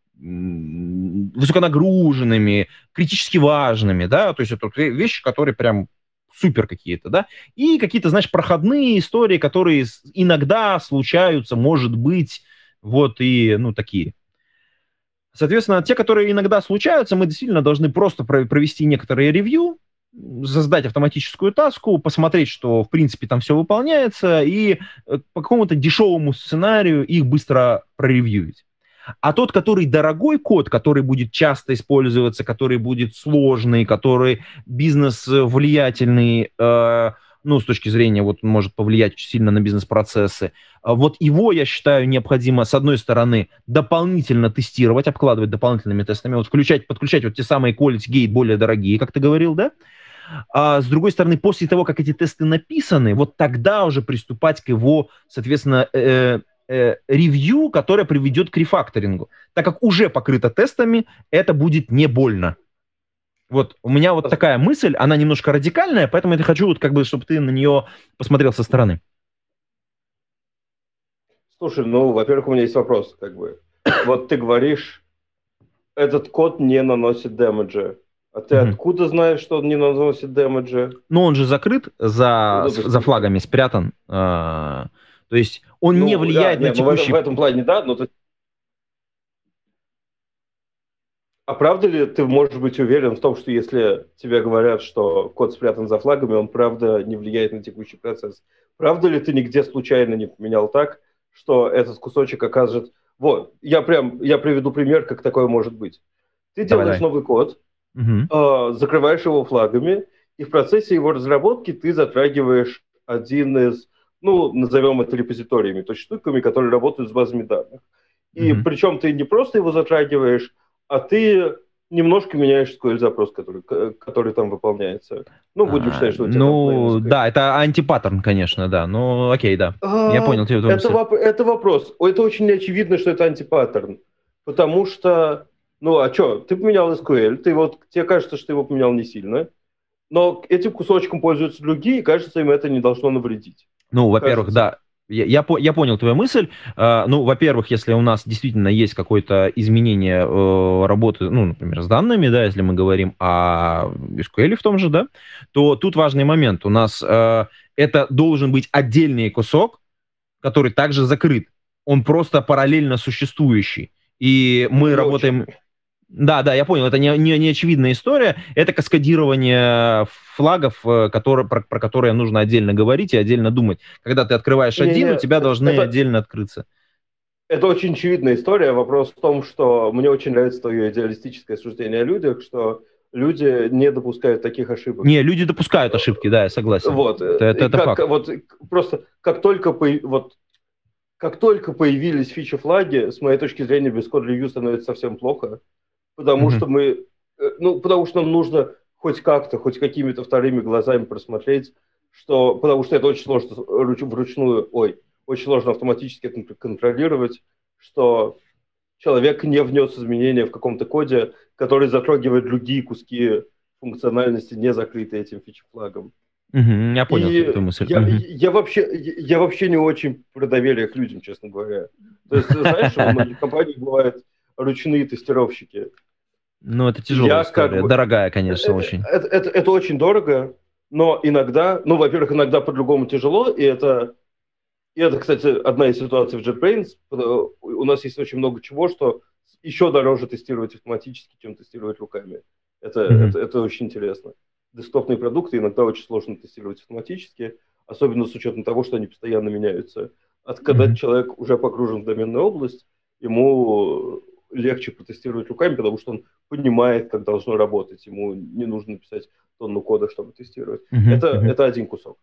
высоконагруженными, критически важными, да, то есть это вещи, которые прям супер какие-то, да, и какие-то, знаешь, проходные истории, которые иногда случаются, может быть, вот и, ну, такие. Соответственно, те, которые иногда случаются, мы действительно должны просто провести некоторые ревью, создать автоматическую таску, посмотреть, что, в принципе, там все выполняется, и э, по какому-то дешевому сценарию их быстро проревьюить. А тот, который дорогой код, который будет часто использоваться, который будет сложный, который бизнес влиятельный, э, ну, с точки зрения, вот, может повлиять сильно на бизнес-процессы, а вот его, я считаю, необходимо, с одной стороны, дополнительно тестировать, обкладывать дополнительными тестами, вот включать, подключать вот те самые quality gate более дорогие, как ты говорил, да, а с другой стороны, после того, как эти тесты написаны, вот тогда уже приступать к его, соответственно, э, э, ревью, которое приведет к рефакторингу. Так как уже покрыто тестами, это будет не больно. Вот у меня вот такая мысль, она немножко радикальная, поэтому я хочу, вот, как бы, чтобы ты на нее посмотрел со стороны. Слушай, ну, во-первых, у меня есть вопрос, как бы. Вот ты говоришь, этот код не наносит дэмэджа. А ты mm-hmm. откуда знаешь, что он не наносит дэмэджа? Ну, он же закрыт за, ну, за флагами, спрятан. А, то есть он ну, не влияет да, на нет, текущий... Ну, в, этом, в этом плане, да, но... Ты... А правда ли ты можешь быть уверен в том, что если тебе говорят, что код спрятан за флагами, он правда не влияет на текущий процесс? Правда ли ты нигде случайно не поменял так, что этот кусочек окажет... Вот, я прям, я приведу пример, как такое может быть. Ты давай, делаешь новый код, угу. э, закрываешь его флагами, и в процессе его разработки ты затрагиваешь один из ну, назовем это репозиториями, то есть штуками, которые работают с базами данных. И mm-hmm. причем ты не просто его затрагиваешь, а ты немножко меняешь SQL запрос, который, который там выполняется. Ну, будем а, считать, что у тебя Ну, да, это антипаттерн, конечно, да. Ну, окей, да. А, Я понял. Тебе это, воп- это вопрос. Это очень очевидно, что это антипаттерн. Потому что, ну, а что, ты поменял SQL, ты вот, тебе кажется, что ты его поменял не сильно, но этим кусочком пользуются другие, и кажется, им это не должно навредить. Ну, во-первых, да, я, я, я понял твою мысль. Uh, ну, во-первых, если у нас действительно есть какое-то изменение uh, работы, ну, например, с данными, да, если мы говорим о SQL в том же, да, то тут важный момент. У нас uh, это должен быть отдельный кусок, который также закрыт. Он просто параллельно существующий. И мы ну, работаем... Очень. Да, да, я понял, это не, не, не очевидная история, это каскадирование флагов, э, которые, про, про которые нужно отдельно говорить и отдельно думать. Когда ты открываешь не, один, не, у тебя это, должны это, отдельно открыться. Это очень очевидная история. Вопрос в том, что мне очень нравится твое идеалистическое суждение о людях, что люди не допускают таких ошибок. Не, люди допускают ошибки, да, я согласен. Вот, это, это, это как, факт. Вот, просто как только, вот, как только появились фичи-флаги, с моей точки зрения, без код-ревью становится совсем плохо, потому mm-hmm. что мы, э, ну, потому что нам нужно хоть как-то, хоть какими-то вторыми глазами просмотреть, что, потому что это очень сложно вручную, ой, очень сложно автоматически контролировать, что человек не внес изменения в каком-то коде, который затрагивает другие куски функциональности, не закрытые этим фичфлагом. Угу, я понял и эту мысль. Я, угу. я, вообще, я вообще не очень про доверие к людям, честно говоря. То есть, знаешь, у многих компаний бывают ручные тестировщики. Ну, это тяжелая я история. Как бы, Дорогая, конечно, это, очень. Это, это, это очень дорого, но иногда, ну, во-первых, иногда по-другому тяжело, и это и это, кстати, одна из ситуаций в JetBrains. У нас есть очень много чего, что еще дороже тестировать автоматически, чем тестировать руками. Это, mm-hmm. это, это очень интересно. Десктопные продукты иногда очень сложно тестировать автоматически, особенно с учетом того, что они постоянно меняются. От когда mm-hmm. человек уже погружен в доменную область, ему легче протестировать руками, потому что он понимает, как должно работать. Ему не нужно писать тонну кода, чтобы тестировать. Mm-hmm. Это, mm-hmm. это один кусок.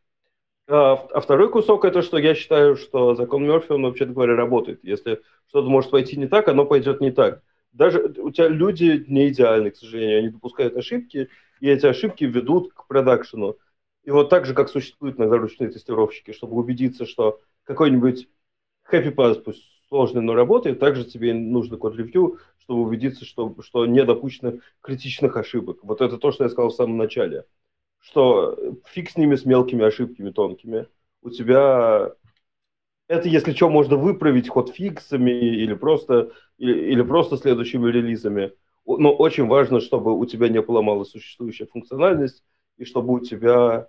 А, а второй кусок это, что я считаю, что закон Мерфи, он вообще говоря работает. Если что-то может пойти не так, оно пойдет не так. Даже у тебя люди не идеальны, к сожалению, они допускают ошибки, и эти ошибки ведут к продакшену. И вот так же, как существуют иногда ручные тестировщики, чтобы убедиться, что какой-нибудь happy pass, пусть сложный, но работает, также тебе нужно код-ревью, чтобы убедиться, что, что не допущено критичных ошибок. Вот это то, что я сказал в самом начале что фиг с ними с мелкими ошибками тонкими. У тебя это, если что, можно выправить ход фиксами или просто, или, или просто следующими релизами. Но очень важно, чтобы у тебя не поломалась существующая функциональность, и чтобы у тебя,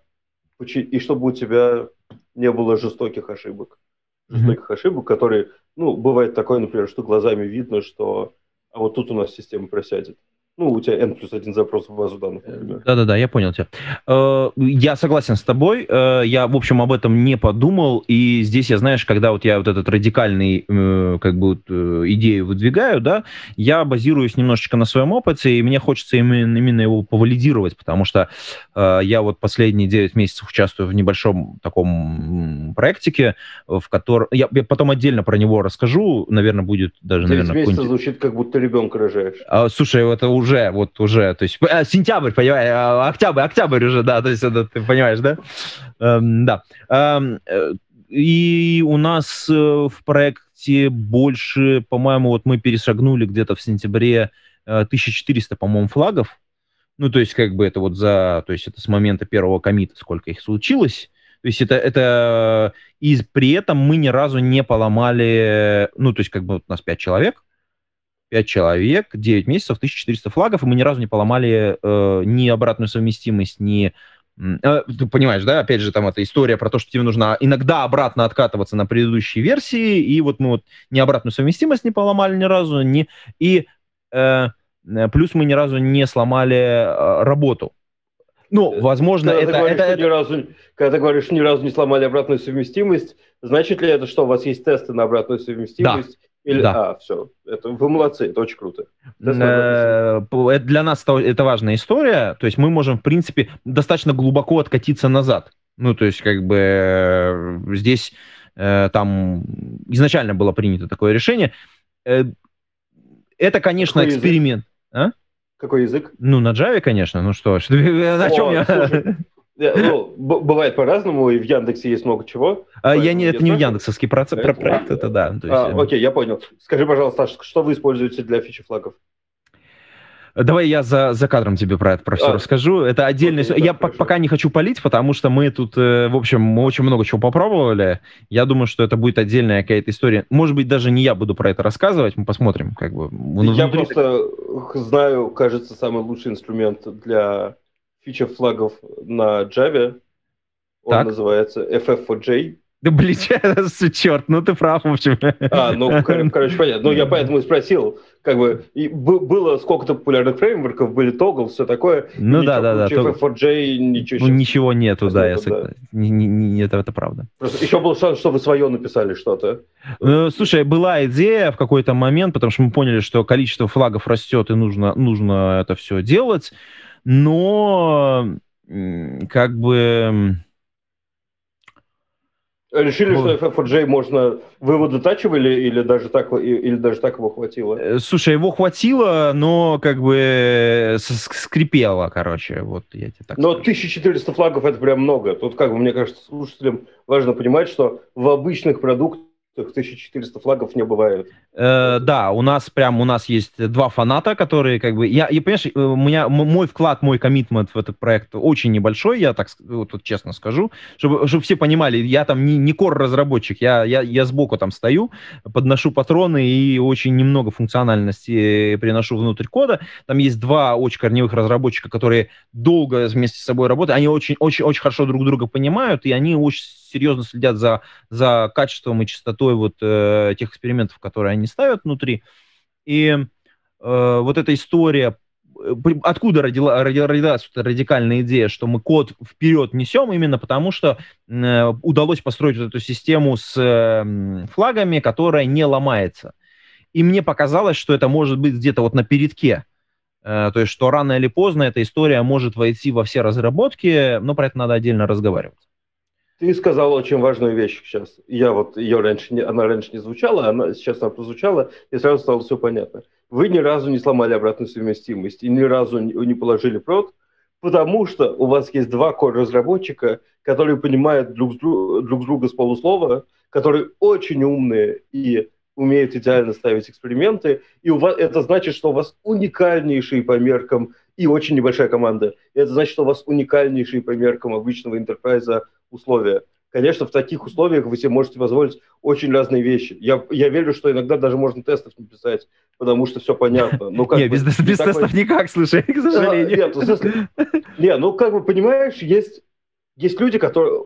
и чтобы у тебя не было жестоких ошибок. Жестоких mm-hmm. ошибок, которые, ну, бывает такое, например, что глазами видно, что а вот тут у нас система просядет. Ну, у тебя n плюс один запрос в базу данных, например. Да-да-да, я понял тебя. Э, я согласен с тобой. Э, я, в общем, об этом не подумал. И здесь я, знаешь, когда вот я вот этот радикальный, э, как бы, идею выдвигаю, да, я базируюсь немножечко на своем опыте, и мне хочется именно, именно его повалидировать, потому что я вот последние 9 месяцев участвую в небольшом таком проектике, в котором... Я, я потом отдельно про него расскажу, наверное, будет даже, 9 наверное... месяцев звучит, как будто ребенка рожаешь. А, слушай, это уже уже, вот уже, то есть а, сентябрь, понимаешь, а, октябрь, октябрь уже, да, то есть это, ты понимаешь, да? Эм, да. Эм, и у нас э, в проекте больше, по-моему, вот мы перешагнули где-то в сентябре 1400, э, по-моему, флагов. Ну, то есть, как бы это вот за, то есть это с момента первого комита, сколько их случилось. То есть это, это и при этом мы ни разу не поломали, ну, то есть как бы вот у нас пять человек, 5 человек, 9 месяцев, 1400 флагов, и мы ни разу не поломали э, ни обратную совместимость, ни... Э, ты понимаешь, да, опять же, там эта история про то, что тебе нужно иногда обратно откатываться на предыдущие версии, и вот мы вот ни обратную совместимость не поломали ни разу, ни... и э, плюс мы ни разу не сломали э, работу. Ну, э, возможно, когда это... Ты говоришь, это, Ни разу, когда ты говоришь, ни разу не сломали обратную совместимость, значит ли это, что у вас есть тесты на обратную совместимость? Да или... Да. А, все. Это, вы молодцы, это очень круто. Это для нас это важная история. То есть мы можем, в принципе, достаточно глубоко откатиться назад. Ну, то есть, как бы э, здесь э, там изначально было принято такое решение. Э, это, конечно, Какой эксперимент. А? Какой язык? Ну, на Java, конечно. Ну что, что о чем я... Слушай, ну, бывает по-разному, и в Яндексе есть много чего. А, я не, это не Яндексовский проц, про проект, это да. Есть, а, э, окей, я понял. Скажи, пожалуйста, что вы используете для фичи флагов? Давай я за, за кадром тебе про это про все а, расскажу. Это отдельная история. Я хорошо. пока не хочу палить, потому что мы тут, э, в общем, мы очень много чего попробовали. Я думаю, что это будет отдельная какая-то история. Может быть, даже не я буду про это рассказывать, мы посмотрим. Как бы, я просто знаю, кажется, самый лучший инструмент для фича флагов на Java. Он так. называется FF4J. Да, блин, черт, ну ты прав, в общем. А, ну, короче, понятно. Ну, я поэтому и спросил, как бы, и было сколько-то популярных фреймворков, были Toggle, все такое. Ну, да, да, да. FF4J ничего Ну, ничего нету, да, я согласен. Это, это правда. Просто еще был шанс, что вы свое написали что-то. Ну, слушай, была идея в какой-то момент, потому что мы поняли, что количество флагов растет, и нужно, нужно это все делать. Но как бы Решили, вот. что FF4J можно выводы тачивали или даже так или даже так его хватило? Э, слушай, его хватило, но как бы э, скрипело, короче, вот я тебе так Но скажу. 1400 флагов это прям много. Тут как бы мне кажется слушателям важно понимать, что в обычных продуктах 1400 флагов не бывает. Э, да, у нас прям у нас есть два фаната, которые как бы я, я понимаешь, э, у меня мой вклад, мой коммитмент в этот проект очень небольшой, я так вот, вот честно скажу, чтобы, чтобы все понимали, я там не, не кор разработчик, я, я, я сбоку там стою, подношу патроны и очень немного функциональности приношу внутрь кода. Там есть два очень корневых разработчика, которые долго вместе с собой работают, они очень, очень, очень хорошо друг друга понимают, и они очень серьезно следят за, за качеством и частотой вот э, тех экспериментов, которые они ставят внутри. И э, вот эта история, э, откуда родила, родилась эта радикальная идея, что мы код вперед несем, именно потому что э, удалось построить вот эту систему с э, флагами, которая не ломается. И мне показалось, что это может быть где-то вот на передке. Э, то есть, что рано или поздно эта история может войти во все разработки, но про это надо отдельно разговаривать. Ты сказал очень важную вещь сейчас. Я вот ее раньше не, она раньше не звучала, она сейчас она прозвучала, и сразу стало все понятно. Вы ни разу не сломали обратную совместимость и ни разу не, положили прод, потому что у вас есть два core-разработчика, которые понимают друг, друг друга с полуслова, которые очень умные и умеют идеально ставить эксперименты, и у вас, это значит, что у вас уникальнейший по меркам и очень небольшая команда. И это значит, что у вас уникальнейший по меркам обычного интерпрайза условия. Конечно, в таких условиях вы себе можете позволить очень разные вещи. Я, я верю, что иногда даже можно тестов не писать, потому что все понятно. Ну, как не, бы, без, без не тестов такой... никак, слушай, к сожалению. нет, ну, смысле, не, ну, как бы, понимаешь, есть, есть люди, которые,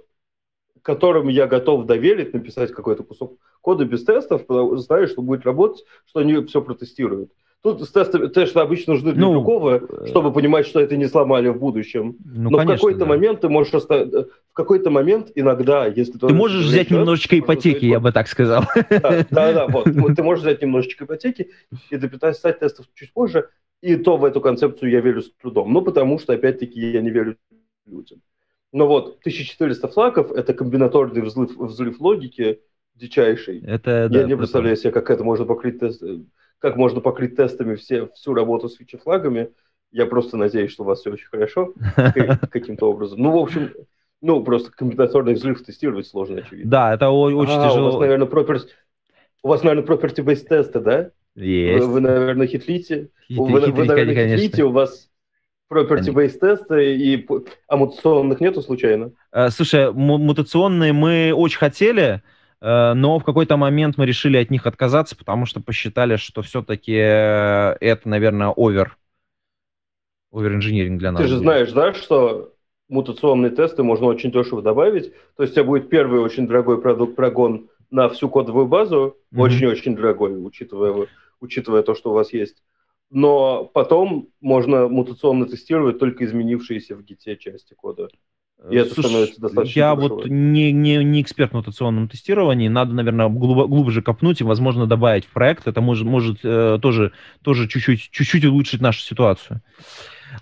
которым я готов доверить написать какой-то кусок кода без тестов, потому что знаю, что будет работать, что они все протестируют. Тут тесты, тесты обычно нужны для ну, другого, э, чтобы понимать, что это не сломали в будущем. Ну, Но конечно, в какой-то да. момент ты можешь оставить... В какой-то момент иногда, если ты... можешь взять счет, немножечко ипотеки, я бы так сказал. Да, да, да, вот. Ты можешь взять немножечко ипотеки и дописать тестов чуть позже, и то в эту концепцию я верю с трудом. Ну, потому что, опять-таки, я не верю людям. Но вот 1400 флаков – это комбинаторный взрыв, взрыв логики дичайший. Это, я да, не представляю себе, как это можно покрыть тест как можно покрыть тестами все, всю работу с фичи-флагами. Я просто надеюсь, что у вас все очень хорошо каким-то образом. Ну, в общем, ну, просто комбинаторный взрыв тестировать сложно, очевидно. Да, это очень а, тяжело. У вас, наверное, property, у вас, наверное, property-based тесты, да? Есть. Вы, вы наверное, хитрите. Хитри, вы, хитрить, вы, наверное, конечно. хитрите, у вас property-based тесты, и... а мутационных нету случайно? А, слушай, мутационные мы очень хотели, Э, но в какой-то момент мы решили от них отказаться, потому что посчитали, что все-таки э, это, наверное, овер, овер-инжиниринг для нас. Ты же знаешь, да, что мутационные тесты можно очень дешево добавить. То есть у тебя будет первый очень дорогой продукт прогон на всю кодовую базу, mm-hmm. очень-очень дорогой, учитывая, учитывая то, что у вас есть. Но потом можно мутационно тестировать только изменившиеся в гите части кода. И это Слушай, становится достаточно Я дешево. вот не, не, не эксперт в нотационном тестировании, надо, наверное, глуб, глубже копнуть и, возможно, добавить в проект. Это может, может э, тоже, тоже чуть-чуть, чуть-чуть улучшить нашу ситуацию.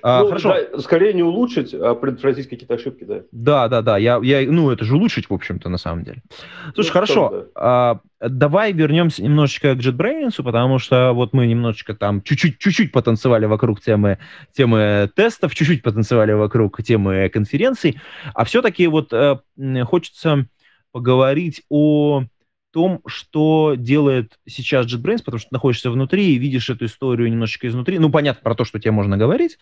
А, ну, хорошо. Да, скорее не улучшить, а предотвратить какие-то ошибки, да. Да, да, да. Я, я, ну, это же улучшить, в общем-то, на самом деле. Слушай, ну, хорошо. Том, да. а, давай вернемся немножечко к JetBrains, потому что вот мы немножечко там чуть-чуть, чуть-чуть потанцевали вокруг темы, темы тестов, чуть-чуть потанцевали вокруг темы конференций, а все-таки вот э, хочется поговорить о том, что делает сейчас JetBrains, потому что ты находишься внутри и видишь эту историю немножечко изнутри. Ну, понятно про то, что тебе можно говорить.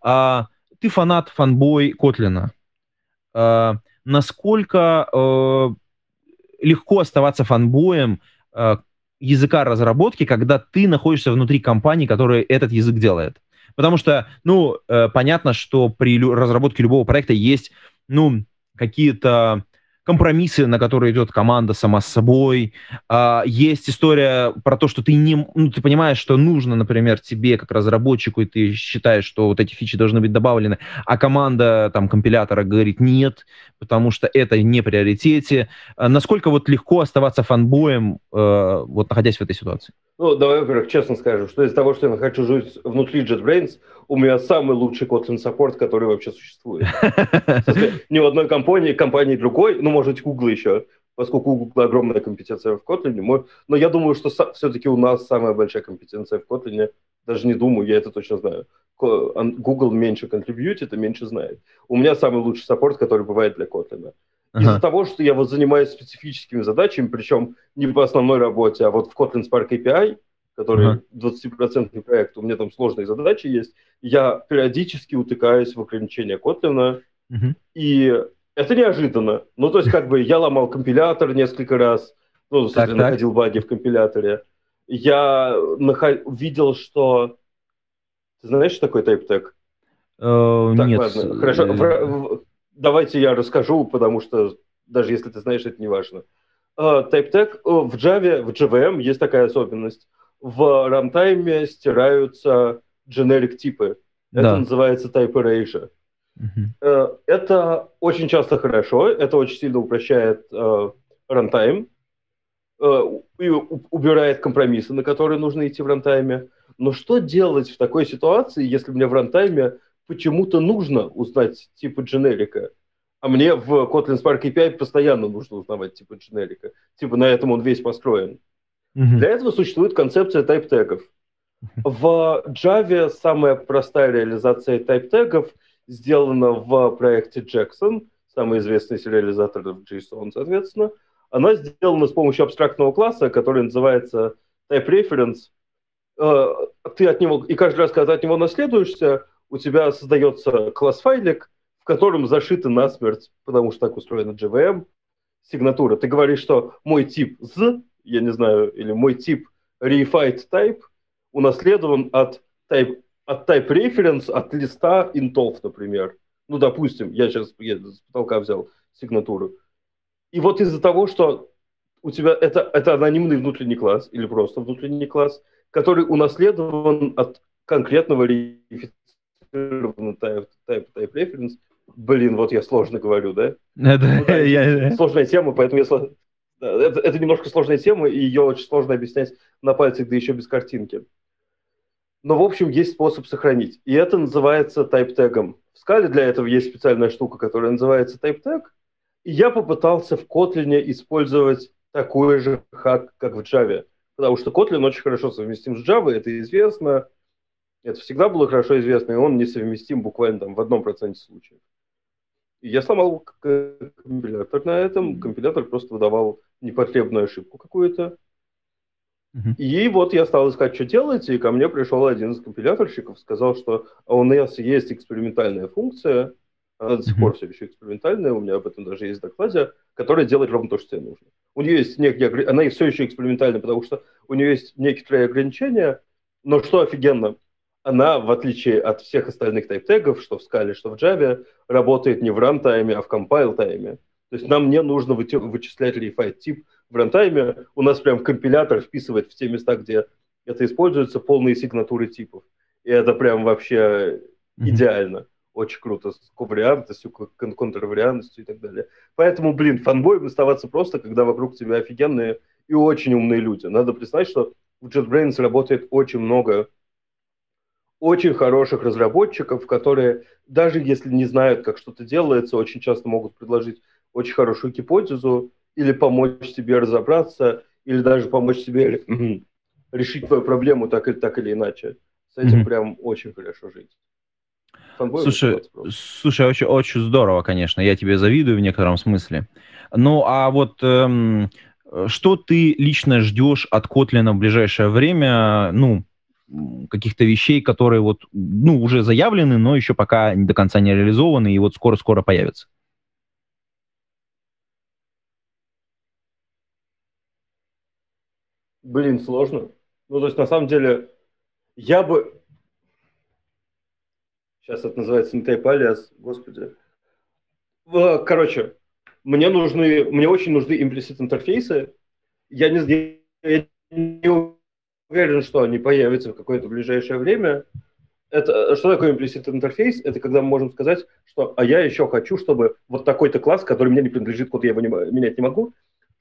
А, ты фанат, фанбой Котлина. А, насколько а, легко оставаться фанбоем а, языка разработки, когда ты находишься внутри компании, которая этот язык делает? Потому что, ну, э, понятно, что при разработке любого проекта есть, ну, какие-то компромиссы, на которые идет команда сама с собой. А, есть история про то, что ты не, ну, ты понимаешь, что нужно, например, тебе как разработчику, и ты считаешь, что вот эти фичи должны быть добавлены, а команда там компилятора говорит нет, потому что это не приоритете. А насколько вот легко оставаться фанбоем, э, вот находясь в этой ситуации? Ну, давай, во-первых, честно скажем, что из-за того, что я хочу жить внутри JetBrains, у меня самый лучший Kotlin саппорт, который вообще существует. Ни в одной компании, компании другой, ну, может, Google еще, поскольку у Google огромная компетенция в Kotlin, но я думаю, что все-таки у нас самая большая компетенция в Kotlin, даже не думаю, я это точно знаю. Google меньше контрибьютит и меньше знает. У меня самый лучший саппорт, который бывает для Kotlin. Ага. Из-за того, что я вот занимаюсь специфическими задачами, причем не по основной работе, а вот в Kotlin Spark API, который ага. 20% проект, у меня там сложные задачи есть, я периодически утыкаюсь в ограничения Kotlin, угу. и это неожиданно. Ну, то есть, как бы, я ломал компилятор несколько раз, ну, так, так. находил баги в компиляторе. Я наход... видел, что... Ты знаешь, что такое TypeTag? Uh, так, нет. ладно, хорошо. Давайте я расскажу, потому что даже если ты знаешь, это не важно. Uh, TypeTag uh, в Java, в JVM есть такая особенность. В рантайме стираются generic типы. Это да. называется type erasure. Uh-huh. Это очень часто хорошо, это очень сильно упрощает рантайм и убирает компромиссы, на которые нужно идти в рантайме. Но что делать в такой ситуации, если мне в рантайме почему-то нужно узнать типы дженерика? А мне в Kotlin Spark API постоянно нужно узнавать типы дженерика. Типа на этом он весь построен. Mm-hmm. Для этого существует концепция тайп-тегов. В Java самая простая реализация тайп-тегов сделана в проекте Jackson, самый известный сериализатор в JSON, соответственно. Она сделана с помощью абстрактного класса, который называется type reference. Э, ты от него, и каждый раз, когда ты от него наследуешься, у тебя создается класс-файлик, в котором зашита насмерть, потому что так устроена JVM, сигнатура. Ты говоришь, что мой тип z, я не знаю, или мой тип reified type унаследован от type, от type reference, от листа интов, например. Ну, допустим, я сейчас я с потолка взял сигнатуру. И вот из-за того, что у тебя это, это анонимный внутренний класс или просто внутренний класс, который унаследован от конкретного референсированного type, type, type reference, блин, вот я сложно говорю, да? Это, ну, да я... Сложная тема, поэтому я... Это, это немножко сложная тема, и ее очень сложно объяснять на пальцах, да еще без картинки. Но, в общем, есть способ сохранить. И это называется type-тегом. В скале для этого есть специальная штука, которая называется type-tag. И я попытался в Kotlin использовать такой же хак, как в Java. Потому что Kotlin очень хорошо совместим с Java, это известно. Это всегда было хорошо известно, и он несовместим буквально там в одном проценте случаев. Я сломал компилятор на этом. Компилятор просто выдавал непотребную ошибку какую-то. И вот я стал искать, что делать, и ко мне пришел один из компиляторщиков, сказал, что у нас есть экспериментальная функция, она до сих пор все еще экспериментальная, у меня об этом даже есть в докладе, которая делает ровно то, что тебе нужно. У нее есть некие, она все еще экспериментальная, потому что у нее есть некоторые ограничения, но что офигенно, она, в отличие от всех остальных тайп-тегов, что в Scala, что в Java, работает не в рантайме, а в компайл-тайме. То есть нам не нужно вычислять reified тип в рантайме у нас прям компилятор вписывает в те места, где это используется, полные сигнатуры типов. И это прям вообще mm-hmm. идеально. Очень круто. С ковариантностью, кон- контрвариантностью и так далее. Поэтому, блин, фанбоем оставаться просто, когда вокруг тебя офигенные и очень умные люди. Надо признать, что в JetBrains работает очень много очень хороших разработчиков, которые даже если не знают, как что-то делается, очень часто могут предложить очень хорошую гипотезу, или помочь тебе разобраться, или даже помочь тебе решить твою проблему так или, так или иначе. С этим mm-hmm. прям очень хорошо жить. Фанбой слушай, слушай, очень, очень здорово, конечно. Я тебе завидую в некотором смысле. Ну, а вот эм, что ты лично ждешь от Котлина в ближайшее время? Ну, каких-то вещей, которые вот, ну, уже заявлены, но еще пока до конца не реализованы и вот скоро-скоро появятся. Блин, сложно. Ну, то есть, на самом деле, я бы... Сейчас это называется не type alias, господи. Короче, мне нужны, мне очень нужны имплисит интерфейсы. Я не, я не уверен, что они появятся в какое-то ближайшее время. Это, что такое имплисит интерфейс? Это когда мы можем сказать, что а я еще хочу, чтобы вот такой-то класс, который мне не принадлежит, код я его не, менять не могу,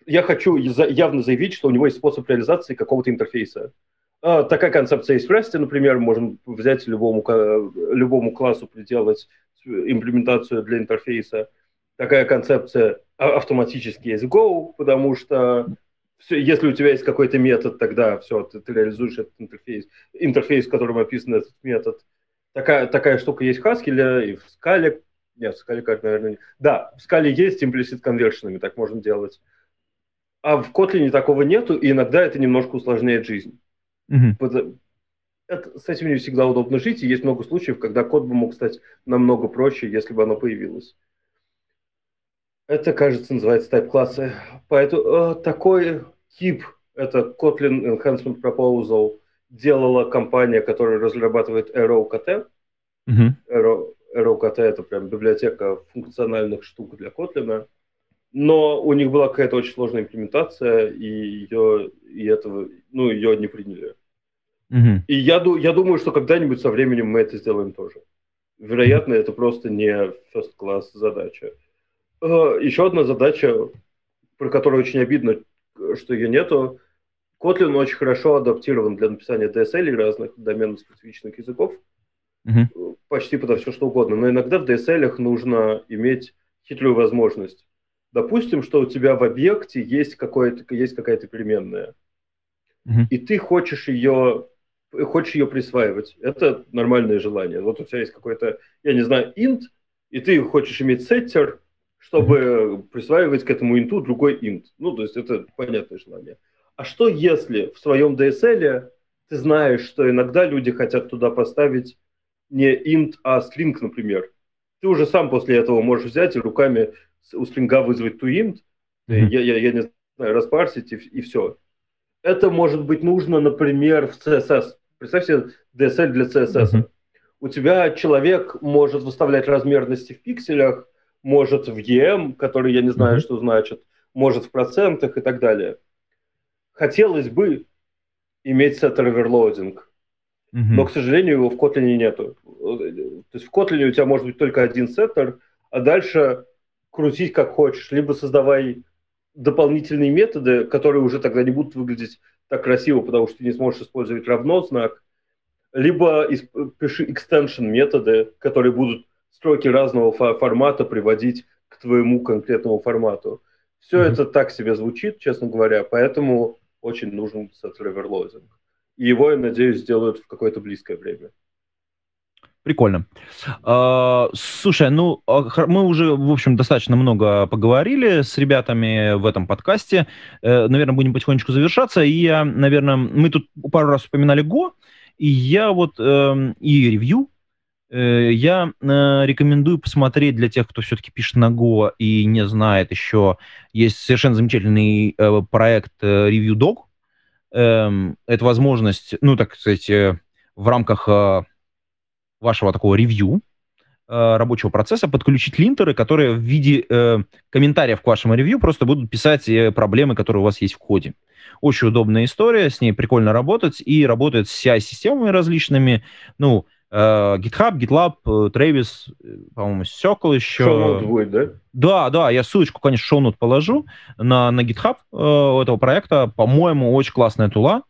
я хочу явно заявить, что у него есть способ реализации какого-то интерфейса. А, такая концепция есть в REST, например, можем взять любому, любому классу приделать имплементацию для интерфейса. Такая концепция а, автоматически есть Go, потому что все, если у тебя есть какой-то метод, тогда все, ты, ты реализуешь этот интерфейс, интерфейс, в котором описан этот метод. Такая, такая штука есть в Haskell и в Scala. Нет, в Scala, наверное, не. Да, в Scala есть implicit conversionами, так можно делать. А в Kotlin такого нету, и иногда это немножко усложняет жизнь. Mm-hmm. Это, с этим не всегда удобно жить, и есть много случаев, когда код бы мог стать намного проще, если бы оно появилось. Это, кажется, называется type-классы. Поэтому э, такой тип, это Kotlin Enhancement Proposal, делала компания, которая разрабатывает AeroKT. Mm-hmm. Aero, AeroKT это прям библиотека функциональных штук для Kotlin. Но у них была какая-то очень сложная имплементация, и ее, и этого, ну, ее не приняли. Mm-hmm. И я, я думаю, что когда-нибудь со временем мы это сделаем тоже. Вероятно, это просто не first class задача. Э, Еще одна задача, про которую очень обидно, что ее нету. Kotlin очень хорошо адаптирован для написания DSL и разных доменно-специфичных языков. Mm-hmm. Почти подо все что угодно. Но иногда в DSL нужно иметь хитрую возможность. Допустим, что у тебя в объекте есть, какое-то, есть какая-то переменная. Mm-hmm. И ты хочешь ее хочешь ее присваивать. Это нормальное желание. Вот у тебя есть какой-то, я не знаю, int, и ты хочешь иметь сеттер, чтобы присваивать к этому инту другой int. Ну, то есть это понятное желание. А что если в своем DSL ты знаешь, что иногда люди хотят туда поставить не int, а string, например. Ты уже сам после этого можешь взять и руками у стринга вызвать toInt, mm-hmm. я, я, я не знаю, распарсить и, и все. Это может быть нужно, например, в CSS. Представь себе DSL для CSS. Mm-hmm. У тебя человек может выставлять размерности в пикселях, может в EM, который я не знаю, что значит, может в процентах и так далее. Хотелось бы иметь сеттер оверлоадинг, mm-hmm. но, к сожалению, его в Kotlin нету. То есть в Kotlin у тебя может быть только один сеттер, а дальше крутить как хочешь. Либо создавай дополнительные методы, которые уже тогда не будут выглядеть так красиво, потому что ты не сможешь использовать равно знак, либо пиши extension методы, которые будут строки разного формата приводить к твоему конкретному формату. Все mm-hmm. это так себе звучит, честно говоря, поэтому очень нужен settler overloading. И его, я надеюсь, сделают в какое-то близкое время. Прикольно. А, слушай, ну, а, мы уже, в общем, достаточно много поговорили с ребятами в этом подкасте. Э, наверное, будем потихонечку завершаться. И я, наверное, мы тут пару раз упоминали Go, и я вот, эм, и ревью, я э, рекомендую посмотреть для тех, кто все-таки пишет на Go и не знает еще. Есть совершенно замечательный э, проект Review Dog. Эм, это возможность, ну, так сказать, в рамках вашего такого ревью рабочего процесса подключить линтеры, которые в виде комментариев к вашему ревью просто будут писать проблемы, которые у вас есть в коде. Очень удобная история, с ней прикольно работать, и работает с CI-системами различными, ну, GitHub, GitLab, uh, Travis, по-моему, Circle еще. Шоу будет, да? Да, да, я ссылочку, конечно, шоу положу на, на GitHub uh, этого проекта. По-моему, очень классная тула.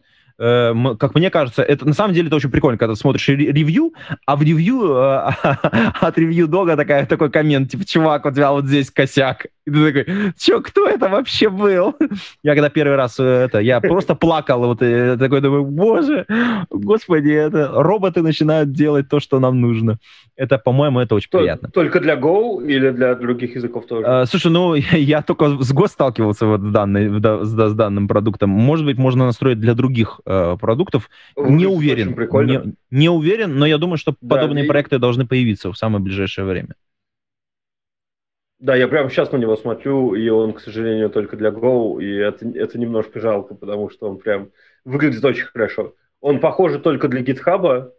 Э, как мне кажется, это на самом деле это очень прикольно, когда ты смотришь ревью, а в ревью э, от ревью дога такая, такой коммент, типа, чувак, у тебя вот здесь косяк. И ты такой, чё, кто это вообще был? Я когда первый раз э, это, я просто плакал, вот такой думаю, боже, господи, это роботы начинают делать то, что нам нужно. Это, по-моему, это очень приятно. Только для Go или для других языков тоже? Слушай, ну, я, только с Go сталкивался вот с, данной, с, с данным продуктом. Может быть, можно настроить для других uh, продуктов. Выглядит не уверен. Не, не уверен, но я думаю, что да, подобные и... проекты должны появиться в самое ближайшее время. Да, я прямо сейчас на него смотрю, и он, к сожалению, только для Go, и это, это немножко жалко, потому что он прям выглядит очень хорошо. Он похоже только для GitHub.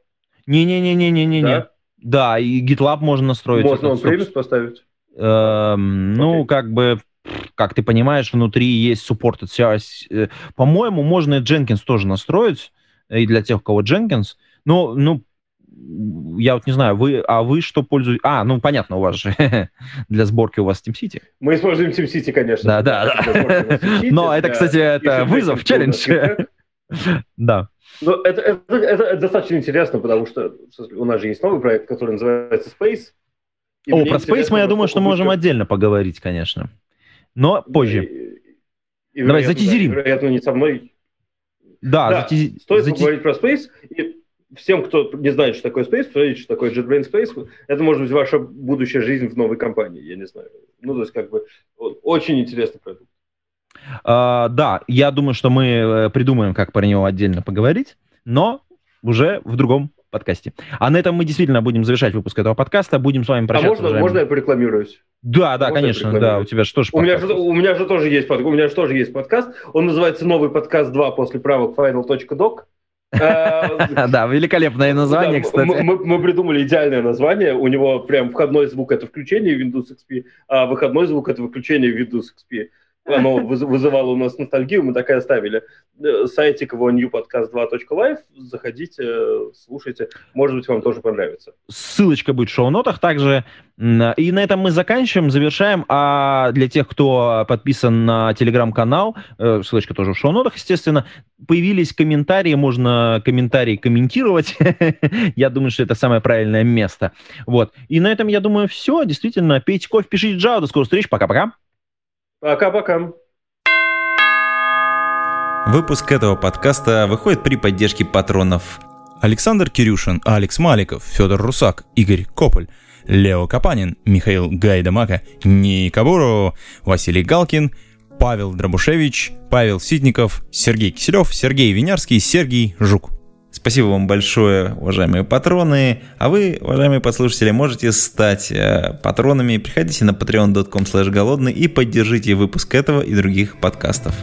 Не-не-не-не-не-не. Да? да, и GitLab можно настроить. Можно он премис поставить? Эм, ну, okay. как бы, как ты понимаешь, внутри есть supported CI. По-моему, можно и Jenkins тоже настроить, и для тех, у кого Jenkins. Но, ну, я вот не знаю, вы, а вы что пользуетесь? А, ну понятно, у вас же для сборки у вас SteamCity. Мы используем SteamCity, конечно. Да, да, да. Но это, кстати, это вызов, челлендж. Да. Ну, это, это, это достаточно интересно, потому что у нас же есть новый проект, который называется Space. О, про Space мы, я думаю, что можем отдельно поговорить, конечно. Но позже. И, и, Давай, затизерим. Вероятно, не со мной. Да, да затиз... стоит затиз... поговорить про Space. И всем, кто не знает, что такое Space, посмотрите, что такое JetBrains Space. Это может быть ваша будущая жизнь в новой компании, я не знаю. Ну, то есть, как бы, очень интересный продукт. Uh, да, я думаю, что мы э, придумаем, как про него отдельно поговорить, но уже в другом подкасте. А на этом мы действительно будем завершать выпуск этого подкаста. Будем с вами прощаться. А можно, можно я порекламируюсь? Да, да, можно конечно, да, у тебя же тоже у меня же, у меня же тоже есть у меня же тоже есть подкаст. Он называется «Новый подкаст 2 после правок final.doc». Э, да, великолепное название, кстати. Мы придумали идеальное название. У него прям входной звук — это включение Windows XP, а выходной звук — это выключение Windows XP оно вызывало у нас ностальгию, мы так и оставили. Э, сайтик его newpodcast2.live, заходите, слушайте, может быть, вам тоже понравится. Ссылочка будет в шоу-нотах также. И на этом мы заканчиваем, завершаем. А для тех, кто подписан на телеграм-канал, э, ссылочка тоже в шоу-нотах, естественно, появились комментарии, можно комментарии комментировать. я думаю, что это самое правильное место. Вот. И на этом, я думаю, все. Действительно, пейте кофе, пишите Java. До скорых встреч. Пока-пока. Пока-пока. Выпуск этого подкаста выходит при поддержке патронов Александр Кирюшин, Алекс Маликов, Федор Русак, Игорь Кополь, Лео Капанин, Михаил Гайдамака, Никабуру, Василий Галкин, Павел Дробушевич, Павел Ситников, Сергей Киселев, Сергей Винярский, Сергей Жук. Спасибо вам большое, уважаемые патроны. А вы, уважаемые послушатели, можете стать э, патронами. Приходите на patreon.com голодный и поддержите выпуск этого и других подкастов.